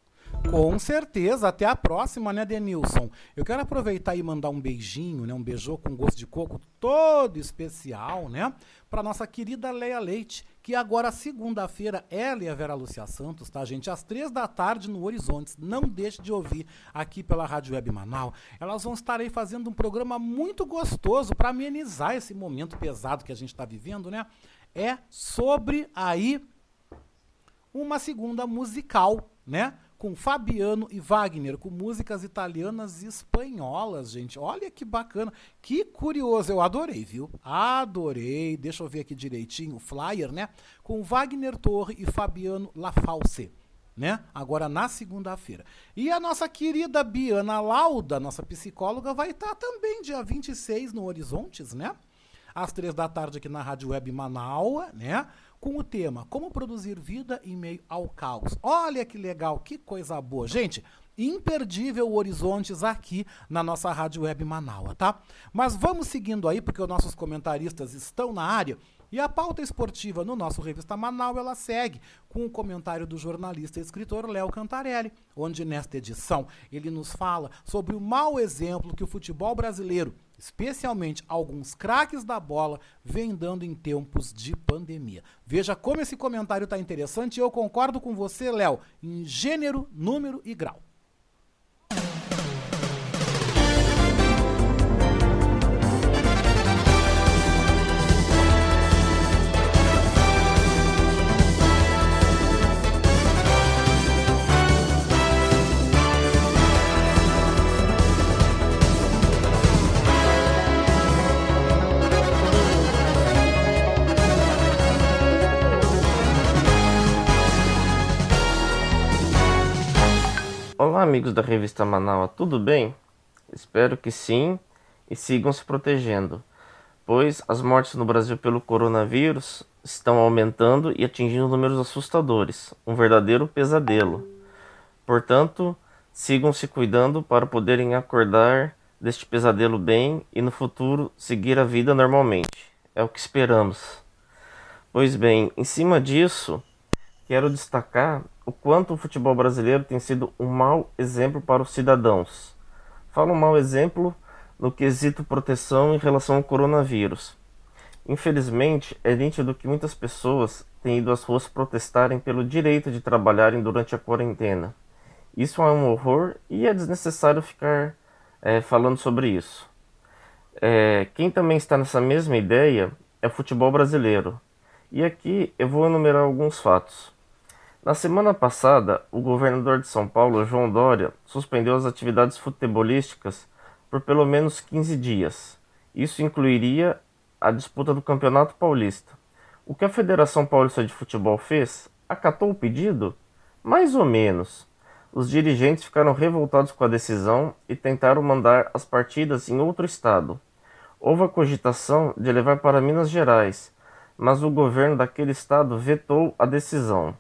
Com certeza, até a próxima, né, Denilson? Eu quero aproveitar e mandar um beijinho, né, um beijô com gosto de coco todo especial, né, para nossa querida Leia Leite, que agora, segunda-feira, ela e a Vera Lúcia Santos, tá, gente? Às três da tarde no Horizontes. Não deixe de ouvir aqui pela Rádio Web Manaus. Elas vão estar aí fazendo um programa muito gostoso para amenizar esse momento pesado que a gente está vivendo, né? É sobre aí uma segunda musical, né? Com Fabiano e Wagner, com músicas italianas e espanholas, gente. Olha que bacana, que curioso, eu adorei, viu? Adorei. Deixa eu ver aqui direitinho o flyer, né? Com Wagner Torre e Fabiano Lafalce. Né? Agora na segunda-feira. E a nossa querida Biana Lauda, nossa psicóloga, vai estar também dia 26 no Horizontes, né? Às três da tarde aqui na Rádio Web Manaus, né? Com o tema Como produzir vida em meio ao caos. Olha que legal, que coisa boa. Gente, imperdível Horizontes aqui na nossa Rádio Web Manaus, tá? Mas vamos seguindo aí, porque os nossos comentaristas estão na área. E a pauta esportiva no nosso Revista Manaus, ela segue com o comentário do jornalista e escritor Léo Cantarelli, onde nesta edição ele nos fala sobre o mau exemplo que o futebol brasileiro, especialmente alguns craques da bola, vem dando em tempos de pandemia. Veja como esse comentário está interessante e eu concordo com você, Léo, em gênero, número e grau. Amigos da revista Manaus, tudo bem? Espero que sim e sigam se protegendo, pois as mortes no Brasil pelo coronavírus estão aumentando e atingindo números assustadores, um verdadeiro pesadelo. Portanto, sigam se cuidando para poderem acordar deste pesadelo bem e no futuro seguir a vida normalmente. É o que esperamos. Pois bem, em cima disso, quero destacar o quanto o futebol brasileiro tem sido um mau exemplo para os cidadãos. Falo um mau exemplo no quesito proteção em relação ao coronavírus. Infelizmente, é nítido que muitas pessoas têm ido às ruas protestarem pelo direito de trabalharem durante a quarentena. Isso é um horror e é desnecessário ficar é, falando sobre isso. É, quem também está nessa mesma ideia é o futebol brasileiro. E aqui eu vou enumerar alguns fatos. Na semana passada, o governador de São Paulo, João Dória, suspendeu as atividades futebolísticas por pelo menos 15 dias. Isso incluiria a disputa do Campeonato Paulista. O que a Federação Paulista de Futebol fez? Acatou o pedido? Mais ou menos. Os dirigentes ficaram revoltados com a decisão e tentaram mandar as partidas em outro estado. Houve a cogitação de levar para Minas Gerais, mas o governo daquele estado vetou a decisão.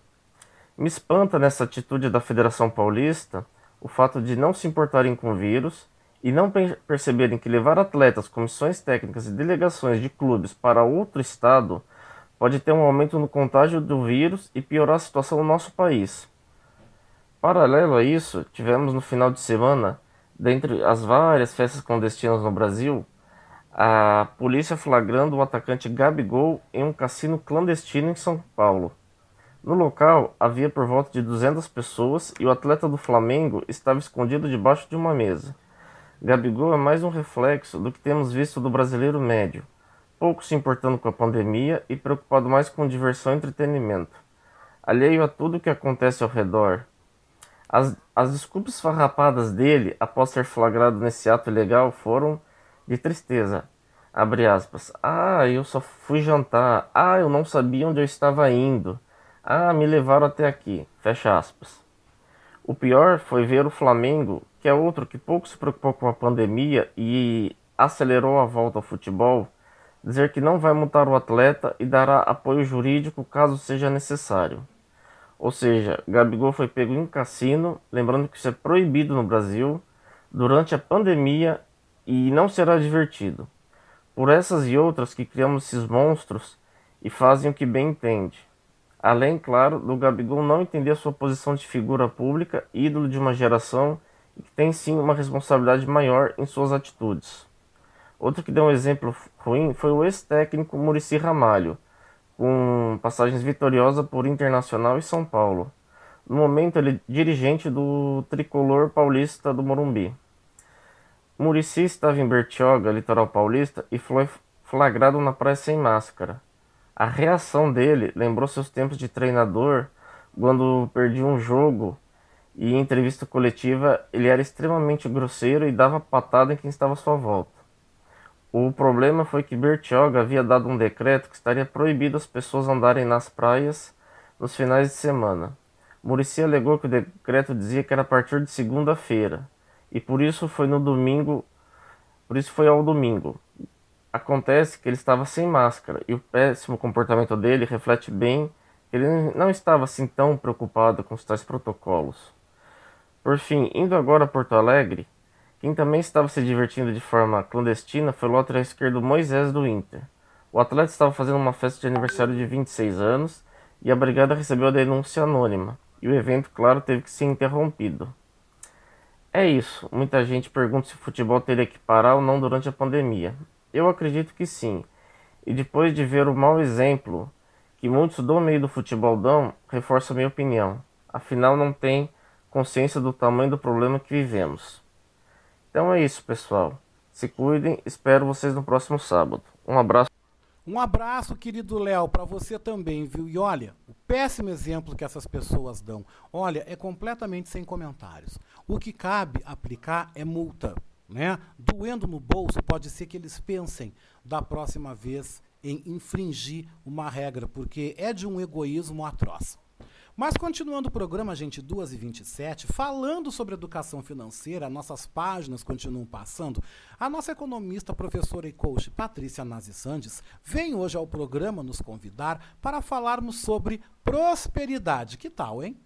Me espanta nessa atitude da Federação Paulista o fato de não se importarem com o vírus e não perceberem que levar atletas, comissões técnicas e delegações de clubes para outro estado pode ter um aumento no contágio do vírus e piorar a situação no nosso país. Paralelo a isso, tivemos no final de semana, dentre as várias festas clandestinas no Brasil, a polícia flagrando o atacante Gabigol em um cassino clandestino em São Paulo. No local havia por volta de 200 pessoas e o atleta do Flamengo estava escondido debaixo de uma mesa. Gabigol é mais um reflexo do que temos visto do brasileiro médio, pouco se importando com a pandemia e preocupado mais com diversão e entretenimento, alheio a tudo o que acontece ao redor. As, as desculpas farrapadas dele após ser flagrado nesse ato ilegal foram de tristeza. Abre aspas. Ah, eu só fui jantar. Ah, eu não sabia onde eu estava indo. Ah, me levaram até aqui. Fecha aspas. O pior foi ver o Flamengo, que é outro que pouco se preocupou com a pandemia e acelerou a volta ao futebol, dizer que não vai multar o atleta e dará apoio jurídico caso seja necessário. Ou seja, Gabigol foi pego em cassino, lembrando que isso é proibido no Brasil, durante a pandemia e não será divertido. Por essas e outras que criamos esses monstros e fazem o que bem entende. Além, claro, do Gabigol não entender sua posição de figura pública, ídolo de uma geração e que tem sim uma responsabilidade maior em suas atitudes. Outro que deu um exemplo ruim foi o ex-técnico Murici Ramalho, com passagens vitoriosas por Internacional e São Paulo. No momento, ele é dirigente do tricolor paulista do Morumbi. Murici estava em Bertioga, litoral paulista, e foi flagrado na praia sem máscara. A reação dele lembrou seus tempos de treinador, quando perdia um jogo e em entrevista coletiva ele era extremamente grosseiro e dava patada em quem estava à sua volta. O problema foi que Bertioga havia dado um decreto que estaria proibido as pessoas andarem nas praias nos finais de semana. Murici alegou que o decreto dizia que era a partir de segunda-feira e por isso foi no domingo, por isso foi ao domingo. Acontece que ele estava sem máscara e o péssimo comportamento dele reflete bem que ele não estava assim tão preocupado com os tais protocolos. Por fim, indo agora a Porto Alegre, quem também estava se divertindo de forma clandestina foi o lateral esquerdo Moisés do Inter. O atleta estava fazendo uma festa de aniversário de 26 anos e a brigada recebeu a denúncia anônima, e o evento, claro, teve que ser interrompido. É isso. Muita gente pergunta se o futebol teria que parar ou não durante a pandemia. Eu acredito que sim. E depois de ver o mau exemplo que muitos do meio do futebol dão, reforço a minha opinião. Afinal, não tem consciência do tamanho do problema que vivemos. Então é isso, pessoal. Se cuidem, espero vocês no próximo sábado. Um abraço. Um abraço, querido Léo, para você também, viu? E olha, o péssimo exemplo que essas pessoas dão, olha, é completamente sem comentários. O que cabe aplicar é multa, né? Doendo no bolso, pode ser que eles pensem da próxima vez em infringir uma regra, porque é de um egoísmo atroz. Mas continuando o programa, gente, 2 e 27 falando sobre educação financeira, nossas páginas continuam passando. A nossa economista, professora e coach Patrícia Nazi Sandes vem hoje ao programa nos convidar para falarmos sobre prosperidade. Que tal, hein?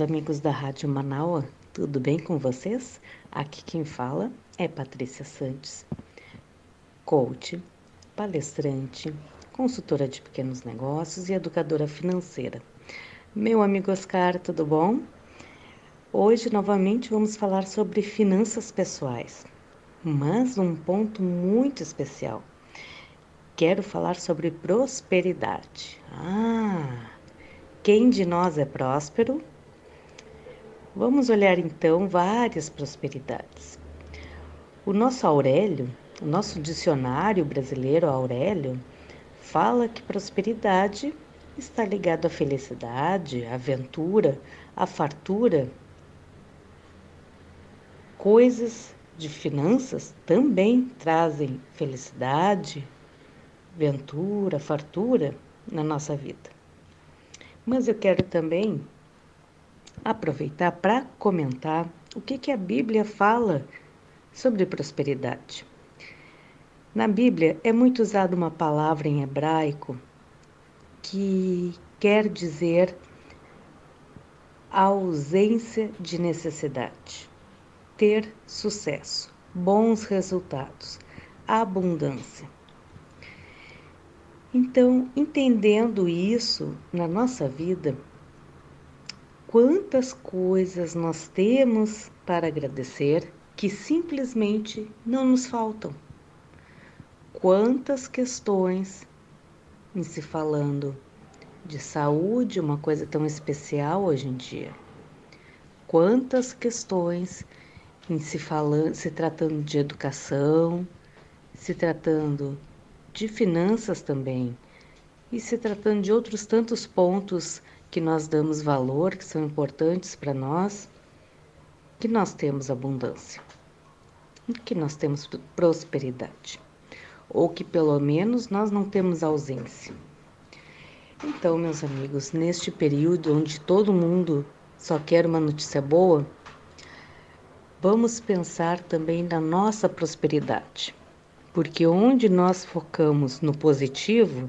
Amigos da Rádio Manaua, tudo bem com vocês? Aqui quem fala é Patrícia Santos, coach, palestrante, consultora de pequenos negócios e educadora financeira. Meu amigo Oscar, tudo bom? Hoje, novamente, vamos falar sobre finanças pessoais, mas um ponto muito especial. Quero falar sobre prosperidade. Ah, quem de nós é próspero? Vamos olhar então várias prosperidades. O nosso Aurélio, o nosso dicionário brasileiro Aurélio, fala que prosperidade está ligado à felicidade, à aventura, à fartura. Coisas de finanças também trazem felicidade, ventura, fartura na nossa vida. Mas eu quero também aproveitar para comentar o que, que a Bíblia fala sobre prosperidade. Na Bíblia é muito usada uma palavra em hebraico que quer dizer ausência de necessidade, ter sucesso, bons resultados, abundância. Então, entendendo isso na nossa vida, quantas coisas nós temos para agradecer que simplesmente não nos faltam. Quantas questões em se falando de saúde, uma coisa tão especial hoje em dia. Quantas questões em se falando, se tratando de educação, se tratando de finanças também, e se tratando de outros tantos pontos que nós damos valor, que são importantes para nós, que nós temos abundância, que nós temos prosperidade, ou que pelo menos nós não temos ausência. Então, meus amigos, neste período onde todo mundo só quer uma notícia boa, vamos pensar também na nossa prosperidade porque onde nós focamos no positivo,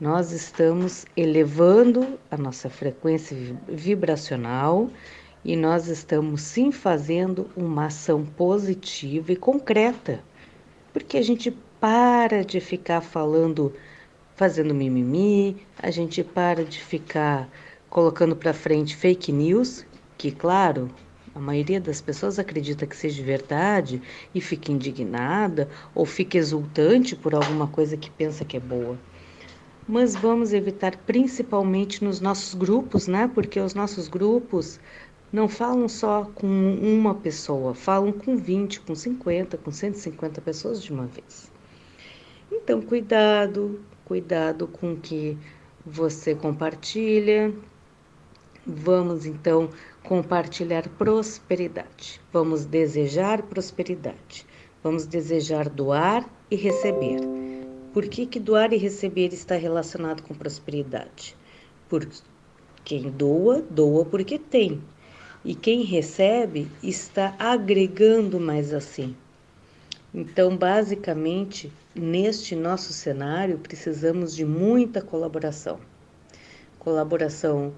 nós estamos elevando a nossa frequência vibracional e nós estamos sim fazendo uma ação positiva e concreta, porque a gente para de ficar falando, fazendo mimimi, a gente para de ficar colocando para frente fake news, que claro, a maioria das pessoas acredita que seja verdade e fica indignada ou fica exultante por alguma coisa que pensa que é boa. Mas vamos evitar principalmente nos nossos grupos, né? Porque os nossos grupos não falam só com uma pessoa, falam com 20, com 50, com 150 pessoas de uma vez. Então, cuidado, cuidado com o que você compartilha. Vamos então compartilhar prosperidade. Vamos desejar prosperidade. Vamos desejar doar e receber. Por que, que doar e receber está relacionado com prosperidade? Porque quem doa, doa porque tem. E quem recebe está agregando mais assim. Então, basicamente, neste nosso cenário, precisamos de muita colaboração. Colaboração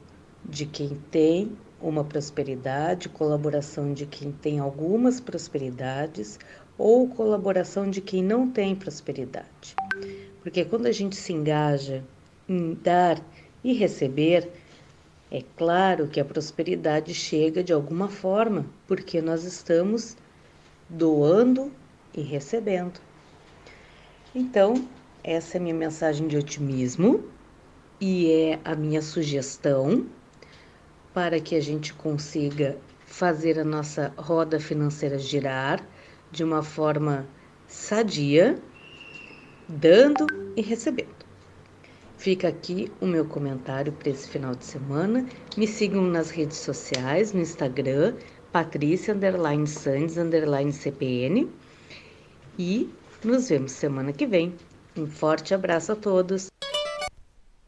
de quem tem uma prosperidade, colaboração de quem tem algumas prosperidades ou colaboração de quem não tem prosperidade. Porque quando a gente se engaja em dar e receber, é claro que a prosperidade chega de alguma forma, porque nós estamos doando e recebendo. Então, essa é a minha mensagem de otimismo e é a minha sugestão para que a gente consiga fazer a nossa roda financeira girar de uma forma sadia, dando e recebendo. Fica aqui o meu comentário para esse final de semana. Me sigam nas redes sociais, no Instagram, Patrícia CPN. E nos vemos semana que vem. Um forte abraço a todos.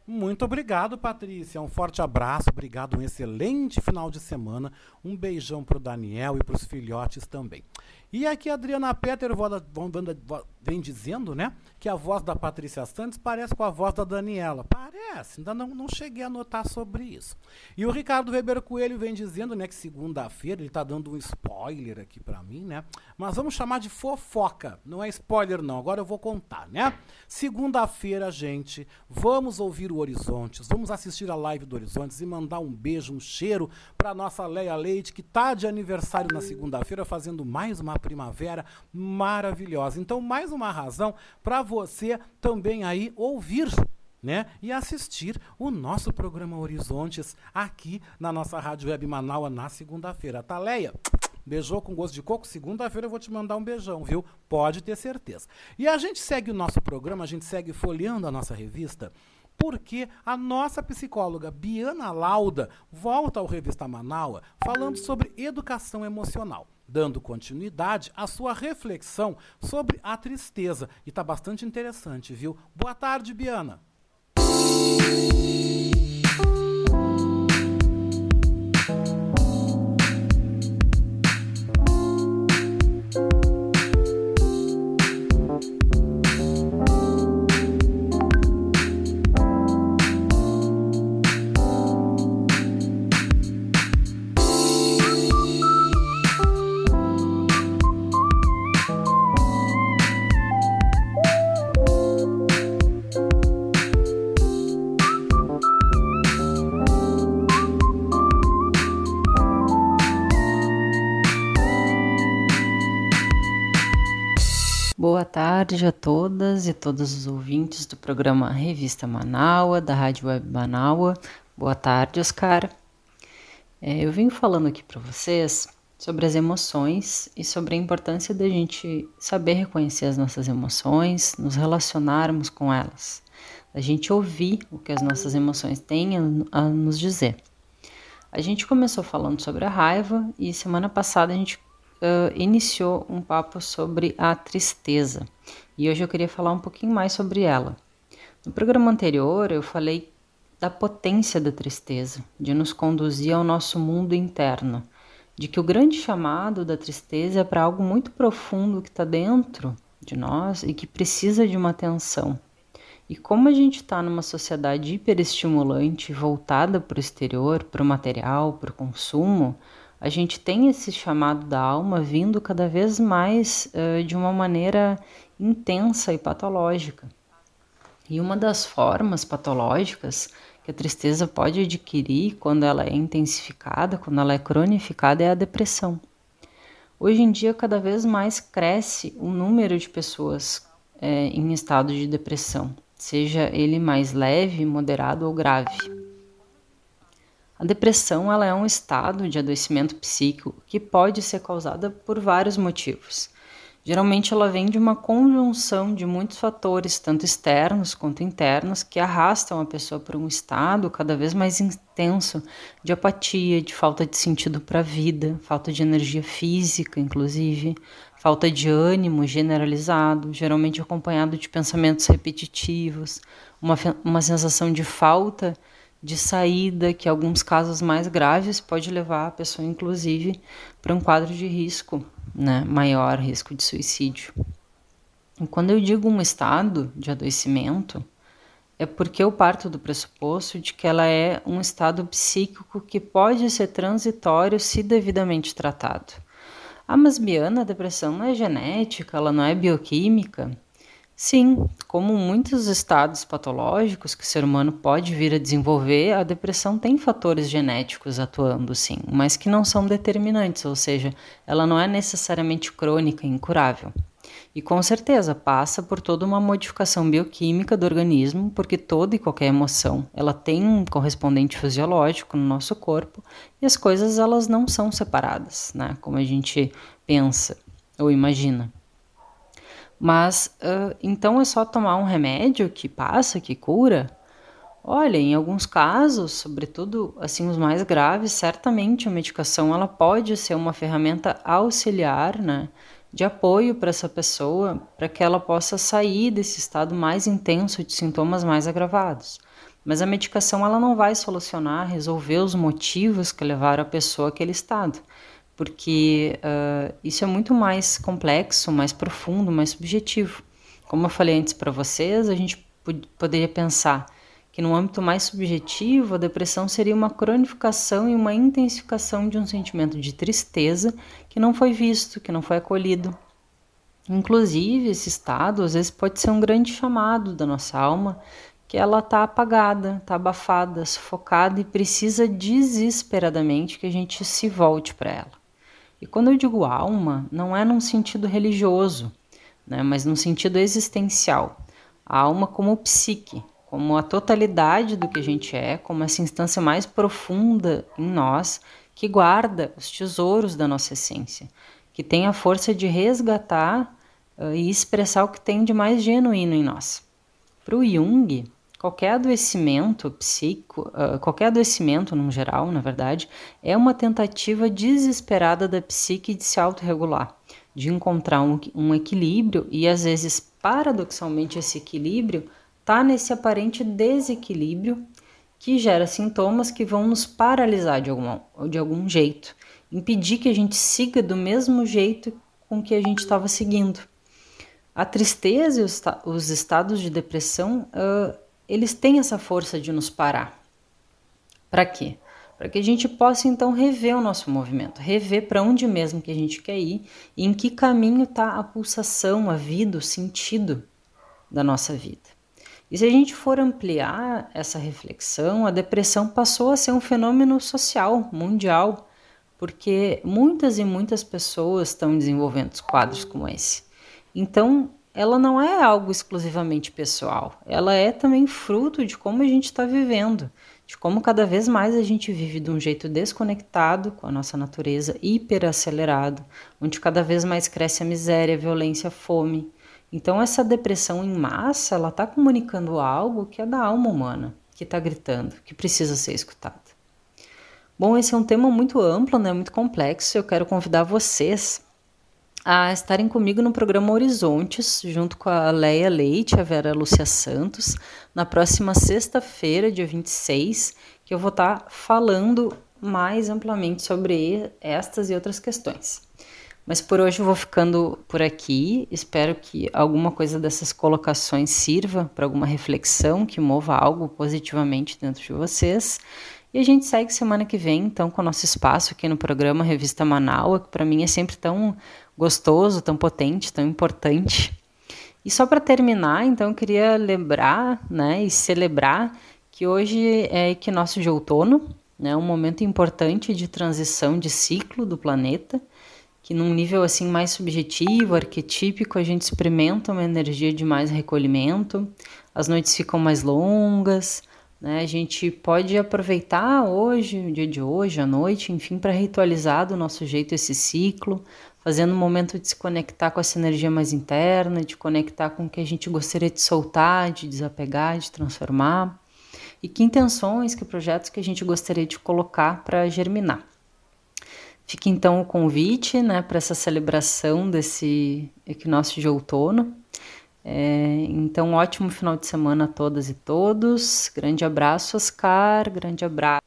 Muito obrigado, Patrícia. Um forte abraço, obrigado, um excelente final de semana. Um beijão para o Daniel e para os filhotes também. E aqui Adriana Petter vem dizendo, né, que a voz da Patrícia Santos parece com a voz da Daniela. Parece, ainda não, não cheguei a notar sobre isso. E o Ricardo Weber Coelho vem dizendo, né, que segunda-feira ele está dando um spoiler aqui para mim, né? Mas vamos chamar de fofoca, não é spoiler não. Agora eu vou contar, né? Segunda-feira, gente, vamos ouvir o Horizontes, vamos assistir a live do Horizontes e mandar um beijo, um cheiro para nossa Leia Leite que tá de aniversário na segunda-feira, fazendo mais uma primavera maravilhosa. Então, mais uma razão para você também aí ouvir né? E assistir o nosso programa Horizontes aqui na nossa Rádio Web Manaus na segunda-feira. Tá, Leia? Beijou com gosto de coco? Segunda-feira eu vou te mandar um beijão, viu? Pode ter certeza. E a gente segue o nosso programa, a gente segue folheando a nossa revista, porque a nossa psicóloga Biana Lauda volta ao Revista Manaua falando sobre educação emocional dando continuidade à sua reflexão sobre a tristeza. E está bastante interessante, viu? Boa tarde, Biana. Tarde a todas e todos os ouvintes do programa Revista Manaua, da Rádio Web Manaua. Boa tarde, Oscar. É, eu vim falando aqui para vocês sobre as emoções e sobre a importância da gente saber reconhecer as nossas emoções, nos relacionarmos com elas, da gente ouvir o que as nossas emoções têm a, a nos dizer. A gente começou falando sobre a raiva e semana passada a gente uh, iniciou um papo sobre a tristeza e hoje eu queria falar um pouquinho mais sobre ela. No programa anterior eu falei da potência da tristeza, de nos conduzir ao nosso mundo interno, de que o grande chamado da tristeza é para algo muito profundo que está dentro de nós e que precisa de uma atenção. E como a gente está numa sociedade hiperestimulante, voltada para o exterior, para o material, para o consumo, a gente tem esse chamado da alma vindo cada vez mais uh, de uma maneira intensa e patológica. E uma das formas patológicas que a tristeza pode adquirir quando ela é intensificada, quando ela é cronificada, é a depressão. Hoje em dia, cada vez mais cresce o número de pessoas é, em estado de depressão, seja ele mais leve, moderado ou grave. A depressão ela é um estado de adoecimento psíquico que pode ser causada por vários motivos. Geralmente ela vem de uma conjunção de muitos fatores, tanto externos quanto internos, que arrastam a pessoa para um estado cada vez mais intenso de apatia, de falta de sentido para a vida, falta de energia física, inclusive, falta de ânimo generalizado, geralmente acompanhado de pensamentos repetitivos, uma, uma sensação de falta de saída, que alguns casos mais graves pode levar a pessoa, inclusive, para um quadro de risco, né, maior risco de suicídio. E quando eu digo um estado de adoecimento, é porque eu parto do pressuposto de que ela é um estado psíquico que pode ser transitório se devidamente tratado. Ah, mas Biana, a depressão não é genética, ela não é bioquímica. Sim, como muitos estados patológicos que o ser humano pode vir a desenvolver, a depressão tem fatores genéticos atuando, sim, mas que não são determinantes, ou seja, ela não é necessariamente crônica e incurável. E com certeza passa por toda uma modificação bioquímica do organismo, porque toda e qualquer emoção, ela tem um correspondente fisiológico no nosso corpo, e as coisas elas não são separadas, né, como a gente pensa ou imagina. Mas uh, então é só tomar um remédio que passa, que cura? Olha, em alguns casos, sobretudo assim os mais graves, certamente a medicação ela pode ser uma ferramenta auxiliar, né, de apoio para essa pessoa, para que ela possa sair desse estado mais intenso de sintomas mais agravados. Mas a medicação ela não vai solucionar, resolver os motivos que levaram a pessoa àquele estado porque uh, isso é muito mais complexo, mais profundo, mais subjetivo. Como eu falei antes para vocês, a gente poderia pensar que no âmbito mais subjetivo, a depressão seria uma cronificação e uma intensificação de um sentimento de tristeza que não foi visto, que não foi acolhido. Inclusive, esse estado às vezes pode ser um grande chamado da nossa alma, que ela está apagada, está abafada, sufocada e precisa desesperadamente que a gente se volte para ela. E quando eu digo alma, não é num sentido religioso, né, mas num sentido existencial. A alma como psique, como a totalidade do que a gente é, como essa instância mais profunda em nós que guarda os tesouros da nossa essência, que tem a força de resgatar uh, e expressar o que tem de mais genuíno em nós. Para o Jung, qualquer adoecimento psíquico, uh, qualquer adoecimento no geral, na verdade, é uma tentativa desesperada da psique de se autorregular, de encontrar um, um equilíbrio e às vezes, paradoxalmente, esse equilíbrio está nesse aparente desequilíbrio que gera sintomas que vão nos paralisar de algum, de algum jeito, impedir que a gente siga do mesmo jeito com que a gente estava seguindo. A tristeza e os, os estados de depressão, uh, eles têm essa força de nos parar. Para quê? Para que a gente possa então rever o nosso movimento, rever para onde mesmo que a gente quer ir e em que caminho está a pulsação, a vida, o sentido da nossa vida. E se a gente for ampliar essa reflexão, a depressão passou a ser um fenômeno social, mundial, porque muitas e muitas pessoas estão desenvolvendo quadros como esse. Então, ela não é algo exclusivamente pessoal, ela é também fruto de como a gente está vivendo, de como cada vez mais a gente vive de um jeito desconectado com a nossa natureza, hiperacelerado, onde cada vez mais cresce a miséria, a violência, a fome, então essa depressão em massa, ela está comunicando algo que é da alma humana, que está gritando, que precisa ser escutado. Bom, esse é um tema muito amplo, né, muito complexo. Eu quero convidar vocês a estarem comigo no programa Horizontes, junto com a Leia Leite, a Vera Lúcia Santos, na próxima sexta-feira, dia 26, que eu vou estar tá falando mais amplamente sobre estas e outras questões. Mas por hoje eu vou ficando por aqui. Espero que alguma coisa dessas colocações sirva para alguma reflexão, que mova algo positivamente dentro de vocês. E a gente segue semana que vem, então, com o nosso espaço aqui no programa Revista Manaus, que para mim é sempre tão gostoso, tão potente, tão importante. E só para terminar, então, eu queria lembrar né, e celebrar que hoje é equinócio de outono, né, um momento importante de transição de ciclo do planeta que num nível assim mais subjetivo, arquetípico, a gente experimenta uma energia de mais recolhimento, as noites ficam mais longas, né? A gente pode aproveitar hoje, o dia de hoje, a noite, enfim, para ritualizar do nosso jeito esse ciclo, fazendo um momento de se conectar com essa energia mais interna, de conectar com o que a gente gostaria de soltar, de desapegar, de transformar, e que intenções, que projetos que a gente gostaria de colocar para germinar. Fica então o convite né, para essa celebração desse equinócio de outono. É, então, ótimo final de semana a todas e todos. Grande abraço, Oscar. Grande abraço.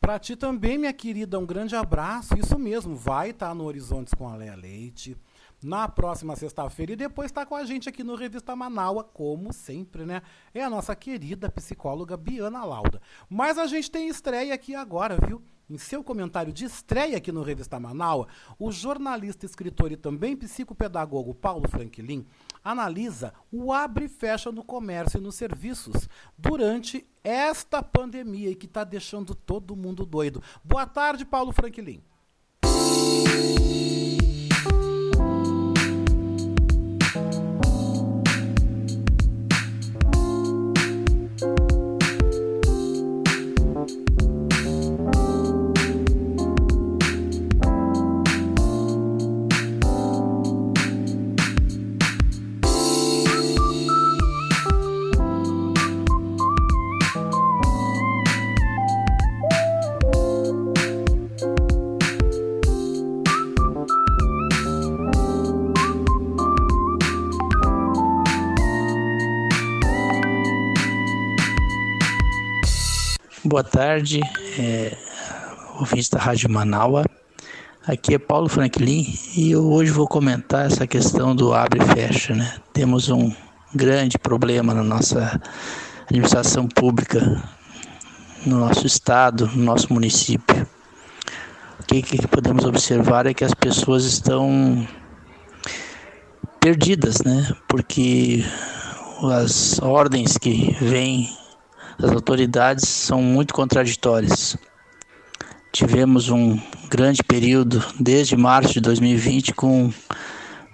Para ti também, minha querida, um grande abraço. Isso mesmo, vai estar tá no Horizontes com a Leia Leite na próxima sexta-feira e depois está com a gente aqui no Revista Manaua, como sempre, né? É a nossa querida psicóloga Biana Lauda. Mas a gente tem estreia aqui agora, viu? Em seu comentário de estreia aqui no Revista Manaus, o jornalista, escritor e também psicopedagogo Paulo Franklin analisa o abre e fecha no comércio e nos serviços durante esta pandemia que está deixando todo mundo doido. Boa tarde, Paulo Franklin. Boa tarde, é, ouvinte da Rádio Manaua. Aqui é Paulo Franklin e eu hoje vou comentar essa questão do abre e fecha, né? Temos um grande problema na nossa administração pública, no nosso estado, no nosso município. O que, que podemos observar é que as pessoas estão perdidas, né? Porque as ordens que vêm das autoridades são muito contraditórias. Tivemos um grande período desde março de 2020 com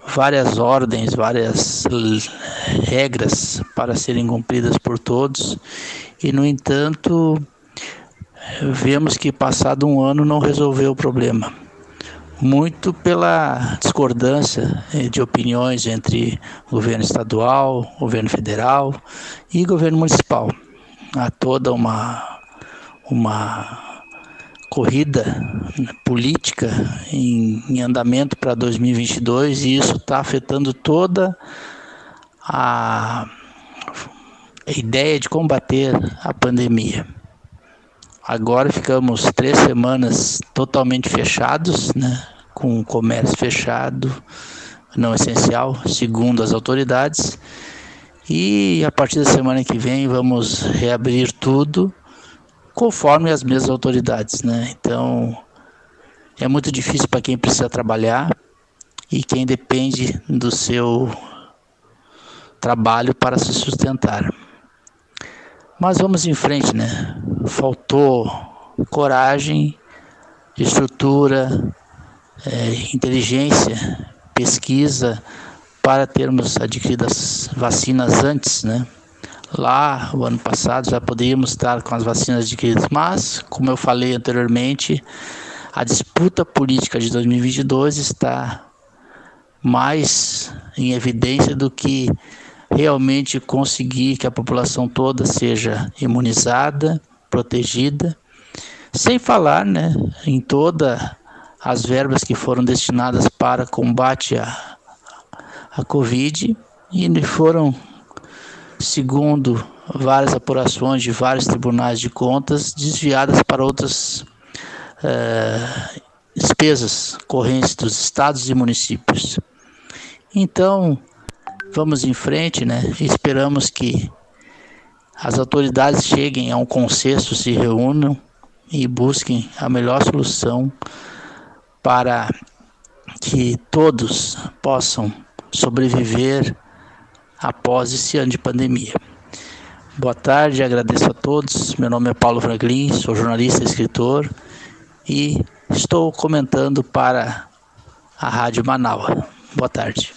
várias ordens, várias regras para serem cumpridas por todos, e no entanto, vemos que passado um ano não resolveu o problema. Muito pela discordância eh, de opiniões entre governo estadual, governo federal e governo municipal. Há toda uma, uma corrida política em, em andamento para 2022 e isso está afetando toda a ideia de combater a pandemia. Agora ficamos três semanas totalmente fechados, né, com o comércio fechado, não essencial, segundo as autoridades. E a partir da semana que vem vamos reabrir tudo conforme as mesmas autoridades, né? Então é muito difícil para quem precisa trabalhar e quem depende do seu trabalho para se sustentar. Mas vamos em frente, né? Faltou coragem, estrutura, é, inteligência, pesquisa para termos adquirido as vacinas antes, né? Lá, o ano passado, já poderíamos estar com as vacinas adquiridas, mas, como eu falei anteriormente, a disputa política de 2022 está mais em evidência do que realmente conseguir que a população toda seja imunizada, protegida, sem falar né, em todas as verbas que foram destinadas para combate à, à Covid e foram segundo várias apurações de vários tribunais de contas, desviadas para outras uh, despesas correntes dos estados e municípios. Então, vamos em frente, né? Esperamos que as autoridades cheguem a um consenso, se reúnam e busquem a melhor solução para que todos possam sobreviver após esse ano de pandemia. Boa tarde, agradeço a todos. Meu nome é Paulo Franklin, sou jornalista e escritor e estou comentando para a Rádio Manaus. Boa tarde.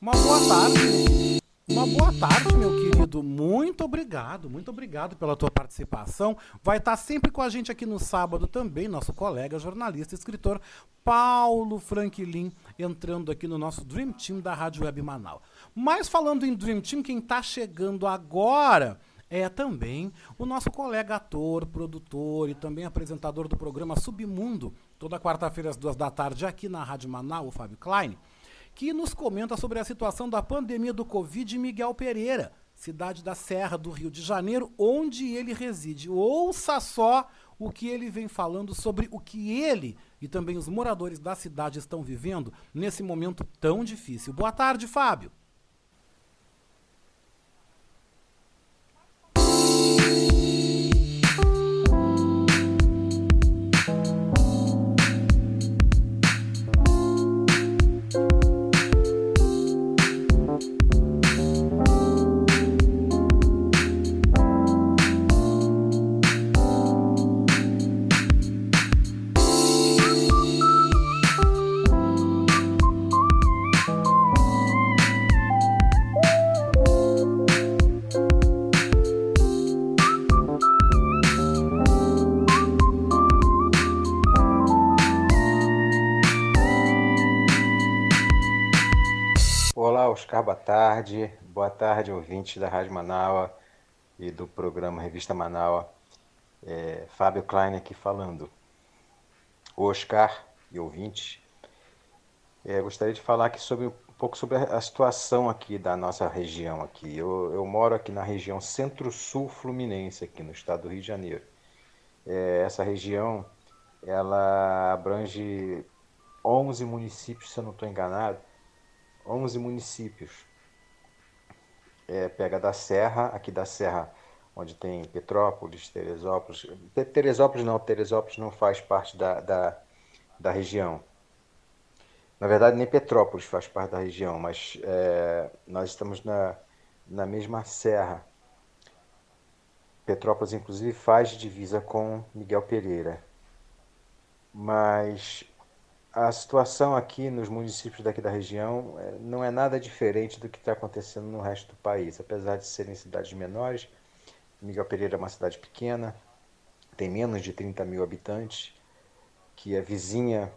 Uma boa tarde. Uma boa tarde, meu querido. Muito obrigado, muito obrigado pela tua participação. Vai estar sempre com a gente aqui no sábado também, nosso colega jornalista e escritor Paulo Franklin, entrando aqui no nosso Dream Team da Rádio Web Manaus. Mas falando em Dream Team, quem está chegando agora é também o nosso colega ator, produtor e também apresentador do programa Submundo, toda quarta-feira às duas da tarde aqui na Rádio Manaus, o Fábio Klein, que nos comenta sobre a situação da pandemia do Covid Miguel Pereira, cidade da Serra do Rio de Janeiro, onde ele reside. Ouça só o que ele vem falando sobre o que ele e também os moradores da cidade estão vivendo nesse momento tão difícil. Boa tarde, Fábio. Oscar, boa tarde. Boa tarde, ouvintes da Rádio Manaua e do programa Revista Manaua. É, Fábio Klein aqui falando. Oscar e ouvintes, é, gostaria de falar aqui sobre um pouco sobre a situação aqui da nossa região aqui. Eu, eu moro aqui na região Centro-Sul Fluminense, aqui no estado do Rio de Janeiro. É, essa região, ela abrange 11 municípios, se eu não estou enganado, 11 municípios. É, pega da Serra, aqui da Serra, onde tem Petrópolis, Teresópolis. Teresópolis não, Teresópolis não faz parte da, da, da região. Na verdade, nem Petrópolis faz parte da região, mas é, nós estamos na, na mesma serra. Petrópolis, inclusive, faz divisa com Miguel Pereira. Mas a situação aqui nos municípios daqui da região é, não é nada diferente do que está acontecendo no resto do país. Apesar de serem cidades menores, Miguel Pereira é uma cidade pequena, tem menos de 30 mil habitantes, que é vizinha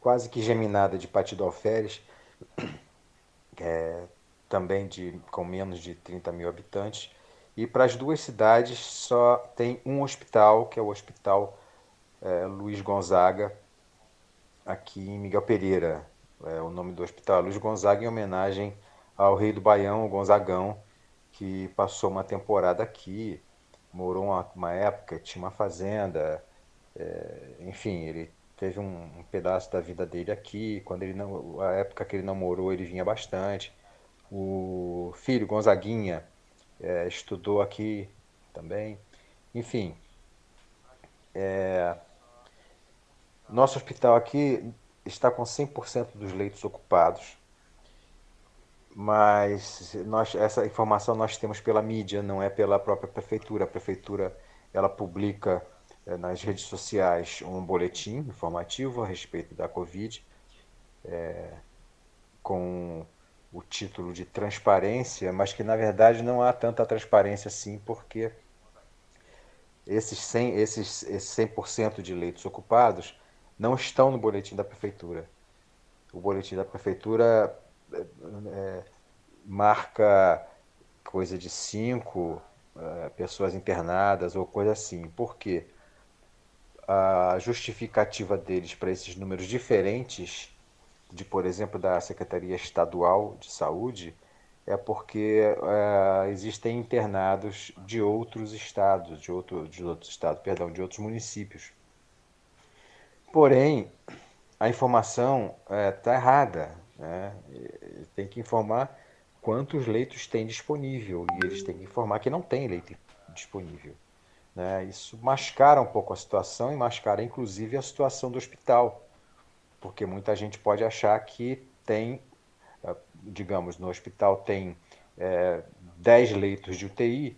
quase que geminada de Patido Alferes, é, também de, com menos de 30 mil habitantes. E para as duas cidades só tem um hospital, que é o Hospital é, Luiz Gonzaga, aqui em Miguel Pereira. É o nome do hospital Luiz Gonzaga, em homenagem ao rei do Baião, o Gonzagão, que passou uma temporada aqui, morou uma, uma época, tinha uma fazenda, é, enfim, ele teve um, um, pedaço da vida dele aqui. Quando ele não, a época que ele não morou, ele vinha bastante. O filho Gonzaguinha é, estudou aqui também. Enfim, é, nosso hospital aqui está com 100% dos leitos ocupados, mas nós, essa informação nós temos pela mídia, não é pela própria prefeitura. A prefeitura ela publica é, nas redes sociais um boletim informativo a respeito da Covid, é, com o título de transparência, mas que na verdade não há tanta transparência assim, porque esses 100%, esses, esses 100 de leitos ocupados não estão no boletim da prefeitura. O boletim da prefeitura é, é, marca coisa de cinco é, pessoas internadas ou coisa assim. Por quê? A justificativa deles para esses números diferentes, de por exemplo da Secretaria Estadual de Saúde, é porque é, existem internados de outros estados, de, outro, de outros estados, perdão, de outros municípios. Porém, a informação está é, tá errada. Né? Tem que informar quantos leitos tem disponível e eles têm que informar que não tem leito disponível. Né? Isso mascara um pouco a situação e mascara inclusive a situação do hospital, porque muita gente pode achar que tem, é, digamos, no hospital tem é, 10 leitos de UTI,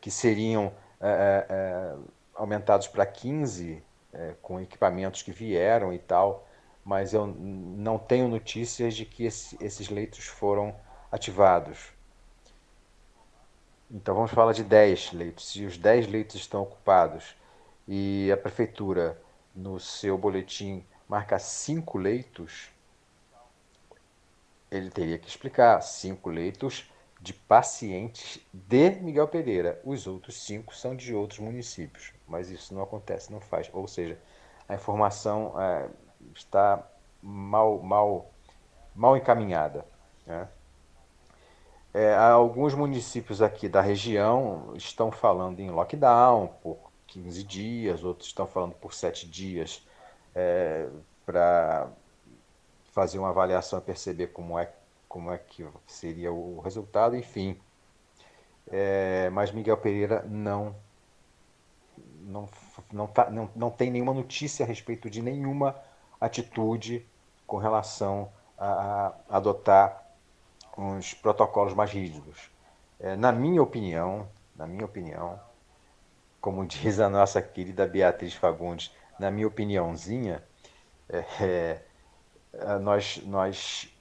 que seriam é, é, aumentados para 15 é, com equipamentos que vieram e tal, mas eu não tenho notícias de que esse, esses leitos foram ativados. Então vamos falar de 10 leitos. Se os 10 leitos estão ocupados e a prefeitura, no seu boletim, marca 5 leitos, ele teria que explicar 5 leitos de pacientes de Miguel Pereira. Os outros 5 são de outros municípios mas isso não acontece, não faz. Ou seja, a informação é, está mal, mal, mal encaminhada. Né? É, alguns municípios aqui da região estão falando em lockdown por 15 dias, outros estão falando por 7 dias é, para fazer uma avaliação e perceber como é, como é que seria o resultado, enfim. É, mas Miguel Pereira não não, não, tá, não, não tem nenhuma notícia a respeito de nenhuma atitude com relação a, a adotar uns protocolos mais rígidos. É, na minha opinião, na minha opinião, como diz a nossa querida Beatriz Fagundes, na minha opiniãozinha, é, é, nós, nós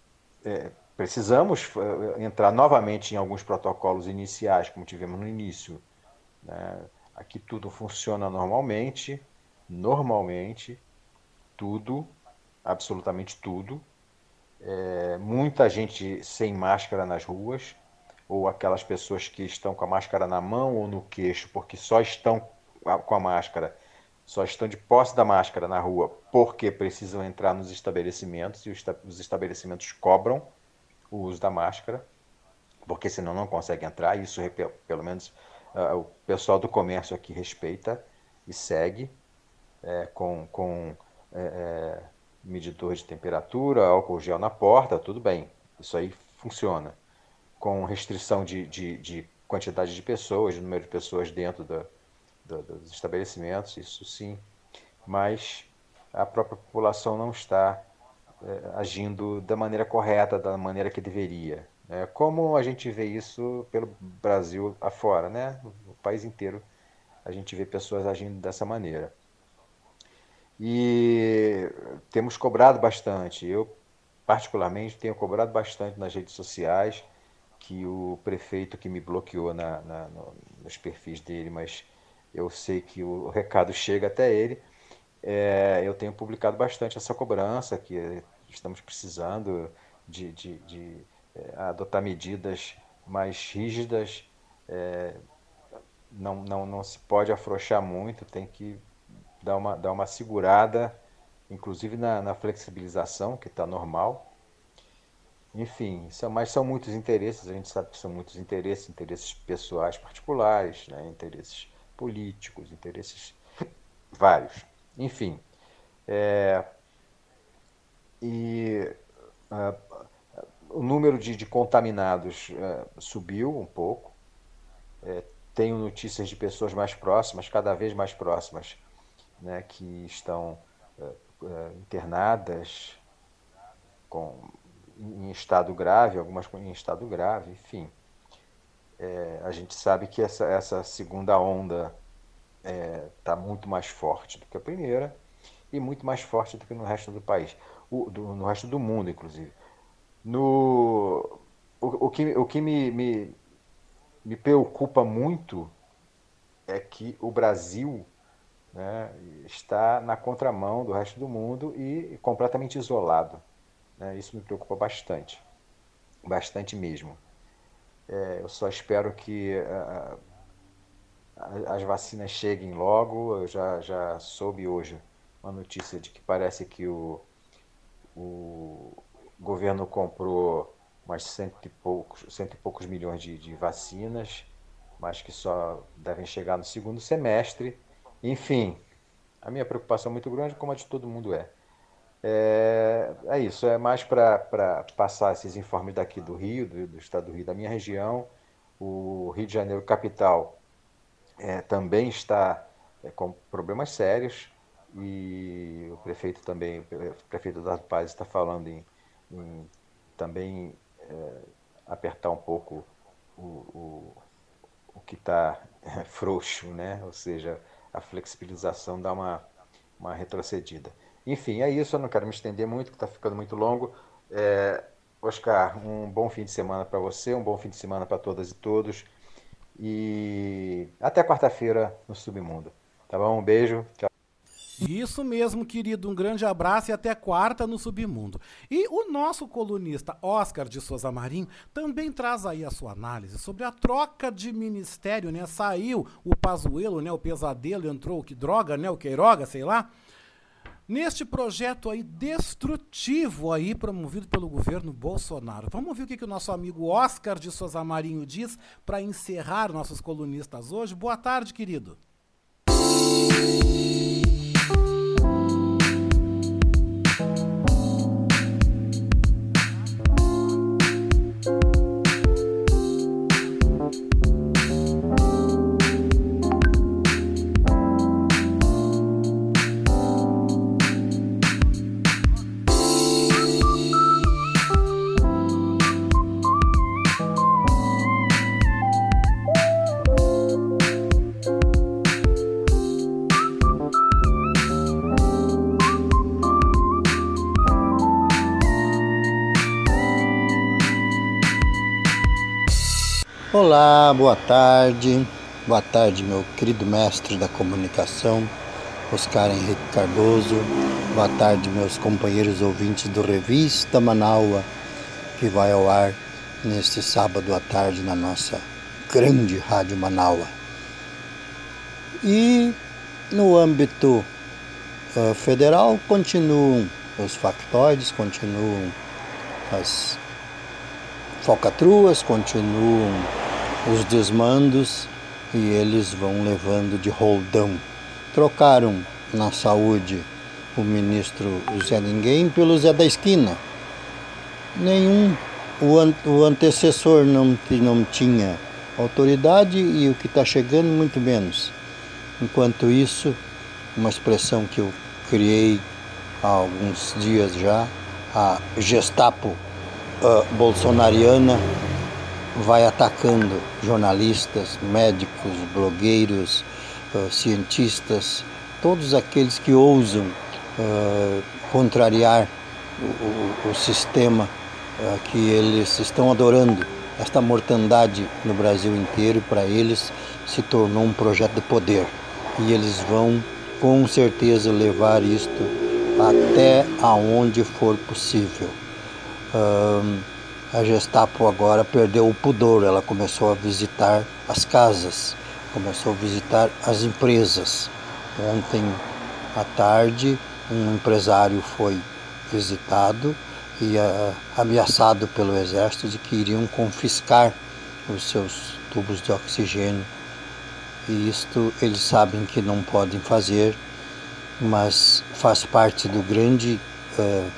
é, precisamos é, entrar novamente em alguns protocolos iniciais, como tivemos no início. Né? Aqui tudo funciona normalmente, normalmente, tudo, absolutamente tudo. É, muita gente sem máscara nas ruas, ou aquelas pessoas que estão com a máscara na mão ou no queixo, porque só estão com a máscara, só estão de posse da máscara na rua porque precisam entrar nos estabelecimentos e os estabelecimentos cobram o uso da máscara, porque senão não conseguem entrar. Isso, pelo menos, uh, o pessoal do comércio aqui respeita e segue é, com, com é, é medidor de temperatura, álcool gel na porta, tudo bem. Isso aí funciona. Com restrição de, de, de quantidade de pessoas, de número de pessoas dentro da, da, dos estabelecimentos, isso sim. Mas a própria população não está agindo da maneira correta, da maneira que deveria. É, como a gente vê isso pelo Brasil afora, né? O país inteiro a gente vê pessoas agindo dessa maneira. E temos cobrado bastante. Eu, particularmente, tenho cobrado bastante nas redes sociais que o prefeito que me bloqueou na, na, no, nos perfis dele, mas eu sei que o recado chega até ele. É, eu tenho publicado bastante essa cobrança, que estamos precisando de, de, de é, adotar medidas mais rígidas. É, não, não, não se pode afrouxar muito, tem que dar uma, dar uma segurada, inclusive na, na flexibilização, que está normal. Enfim, são, mas são muitos interesses, a gente sabe que são muitos interesses, interesses pessoais particulares, né, interesses políticos, interesses vários. Enfim, é, e uh, o número de, de contaminados uh, subiu um pouco. É, tenho notícias de pessoas mais próximas, cada vez mais próximas, né, que estão uh, internadas com, em estado grave, algumas em estado grave, enfim. É, a gente sabe que essa, essa segunda onda está é, tá muito mais forte do que a primeira e muito mais forte do que no resto do país, o, do, no resto do mundo, inclusive. No, o, o que, o que me, me, me preocupa muito é que o Brasil né, está na contramão do resto do mundo e completamente isolado. Né? Isso me preocupa bastante, bastante mesmo. É, eu só espero que uh, as vacinas cheguem logo. Eu já, já soube hoje uma notícia de que parece que o, o governo comprou mais cento e poucos, cento e poucos milhões de, de vacinas, mas que só devem chegar no segundo semestre. Enfim, a minha preocupação é muito grande, como a de todo mundo é. É, é isso, é mais para passar esses informes daqui do Rio, do, do, estado do Rio, da minha região. O Rio de Janeiro, capital, é, também está é, com problemas sérios e o prefeito também, o prefeito Eduardo Paz está falando em, em também é, apertar um pouco o, o, o que está é, frouxo, né? ou seja, a flexibilização dá uma, uma retrocedida. Enfim, é isso, eu não quero me estender muito, que está ficando muito longo. É, Oscar, um bom fim de semana para você, um bom fim de semana para todas e todos. E até quarta-feira no Submundo. Tá bom? Um beijo. Tchau. Isso mesmo, querido. Um grande abraço e até quarta no Submundo. E o nosso colunista Oscar de Souza Marinho também traz aí a sua análise sobre a troca de ministério, né? Saiu o Pazuelo, né? O Pesadelo, entrou o que droga, né? O Queiroga, sei lá. Neste projeto aí destrutivo aí promovido pelo governo Bolsonaro. Vamos ver o que, que o nosso amigo Oscar de Souza Marinho diz para encerrar nossos colunistas hoje. Boa tarde, querido. Olá, boa tarde. Boa tarde, meu querido mestre da comunicação, Oscar Henrique Cardoso. Boa tarde, meus companheiros ouvintes do Revista Manaua, que vai ao ar neste sábado à tarde na nossa grande Rádio Manaua. E no âmbito uh, federal continuam os factoides, continuam as falcatruas, continuam os desmandos e eles vão levando de roldão. Trocaram na saúde o ministro Zé Ninguém pelo Zé da Esquina. Nenhum, o, an, o antecessor não, não tinha autoridade e o que está chegando, muito menos. Enquanto isso, uma expressão que eu criei há alguns dias já, a Gestapo uh, bolsonariana vai atacando jornalistas, médicos, blogueiros, uh, cientistas, todos aqueles que ousam uh, contrariar o, o, o sistema uh, que eles estão adorando. Esta mortandade no Brasil inteiro, para eles, se tornou um projeto de poder. E eles vão, com certeza, levar isto até aonde for possível. Uh, a Gestapo agora perdeu o pudor, ela começou a visitar as casas, começou a visitar as empresas. Ontem à tarde, um empresário foi visitado e uh, ameaçado pelo exército de que iriam confiscar os seus tubos de oxigênio. E isto eles sabem que não podem fazer, mas faz parte do grande uh,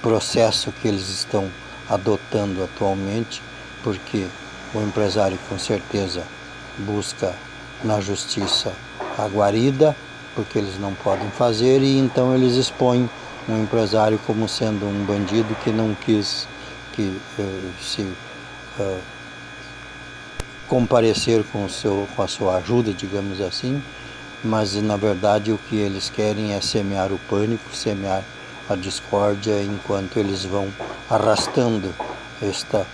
processo que eles estão adotando atualmente, porque o empresário com certeza busca na justiça a guarida, porque eles não podem fazer, e então eles expõem um empresário como sendo um bandido que não quis que uh, se uh, comparecer com, seu, com a sua ajuda, digamos assim, mas na verdade o que eles querem é semear o pânico, semear a discórdia enquanto eles vão arrastando este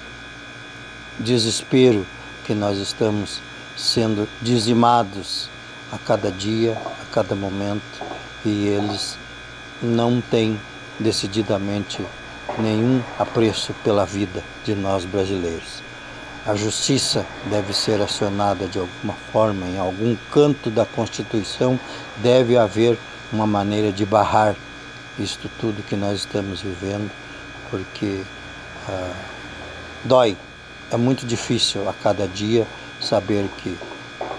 desespero que nós estamos sendo dizimados a cada dia, a cada momento, e eles não têm decididamente nenhum apreço pela vida de nós brasileiros. A justiça deve ser acionada de alguma forma, em algum canto da Constituição deve haver uma maneira de barrar isto tudo que nós estamos vivendo, porque ah, dói. É muito difícil a cada dia saber que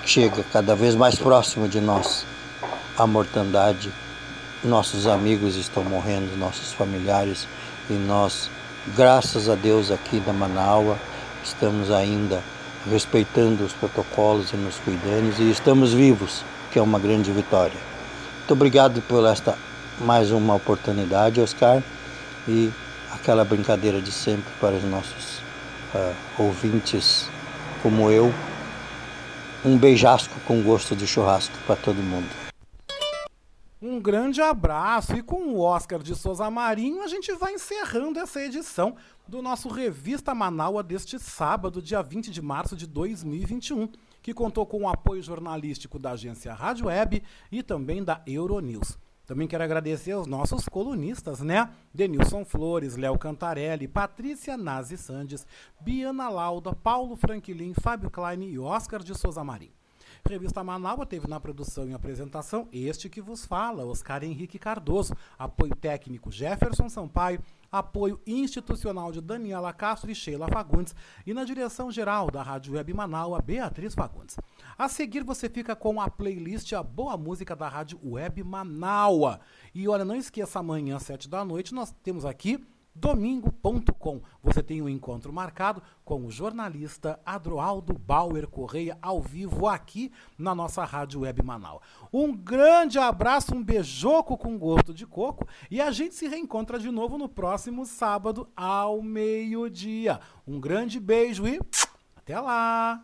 chega cada vez mais próximo de nós a mortandade. Nossos amigos estão morrendo, nossos familiares, e nós, graças a Deus, aqui da Manaua, estamos ainda respeitando os protocolos e nos cuidando e estamos vivos, que é uma grande vitória. Muito obrigado por esta mais uma oportunidade, Oscar, e aquela brincadeira de sempre para os nossos uh, ouvintes como eu. Um beijasco com gosto de churrasco para todo mundo. Um grande abraço e com o Oscar de Souza Marinho a gente vai encerrando essa edição do nosso Revista Manaua deste sábado, dia 20 de março de 2021, que contou com o apoio jornalístico da agência Rádio Web e também da Euronews. Também quero agradecer aos nossos colunistas, né? Denilson Flores, Léo Cantarelli, Patrícia Nazi Sandes, Biana Lauda, Paulo Franklin, Fábio Klein e Oscar de Souza Marim. Revista Manaus teve na produção e apresentação este que vos fala, Oscar Henrique Cardoso, apoio técnico Jefferson Sampaio, apoio institucional de Daniela Castro e Sheila Fagundes e na direção geral da Rádio Web Manaus, Beatriz Fagundes. A seguir você fica com a playlist A Boa Música da Rádio Web Manaua. E olha, não esqueça, amanhã às sete da noite nós temos aqui domingo.com. Você tem um encontro marcado com o jornalista Adroaldo Bauer Correia ao vivo aqui na nossa Rádio Web Manaus. Um grande abraço, um beijoco com gosto de coco e a gente se reencontra de novo no próximo sábado ao meio-dia. Um grande beijo e até lá!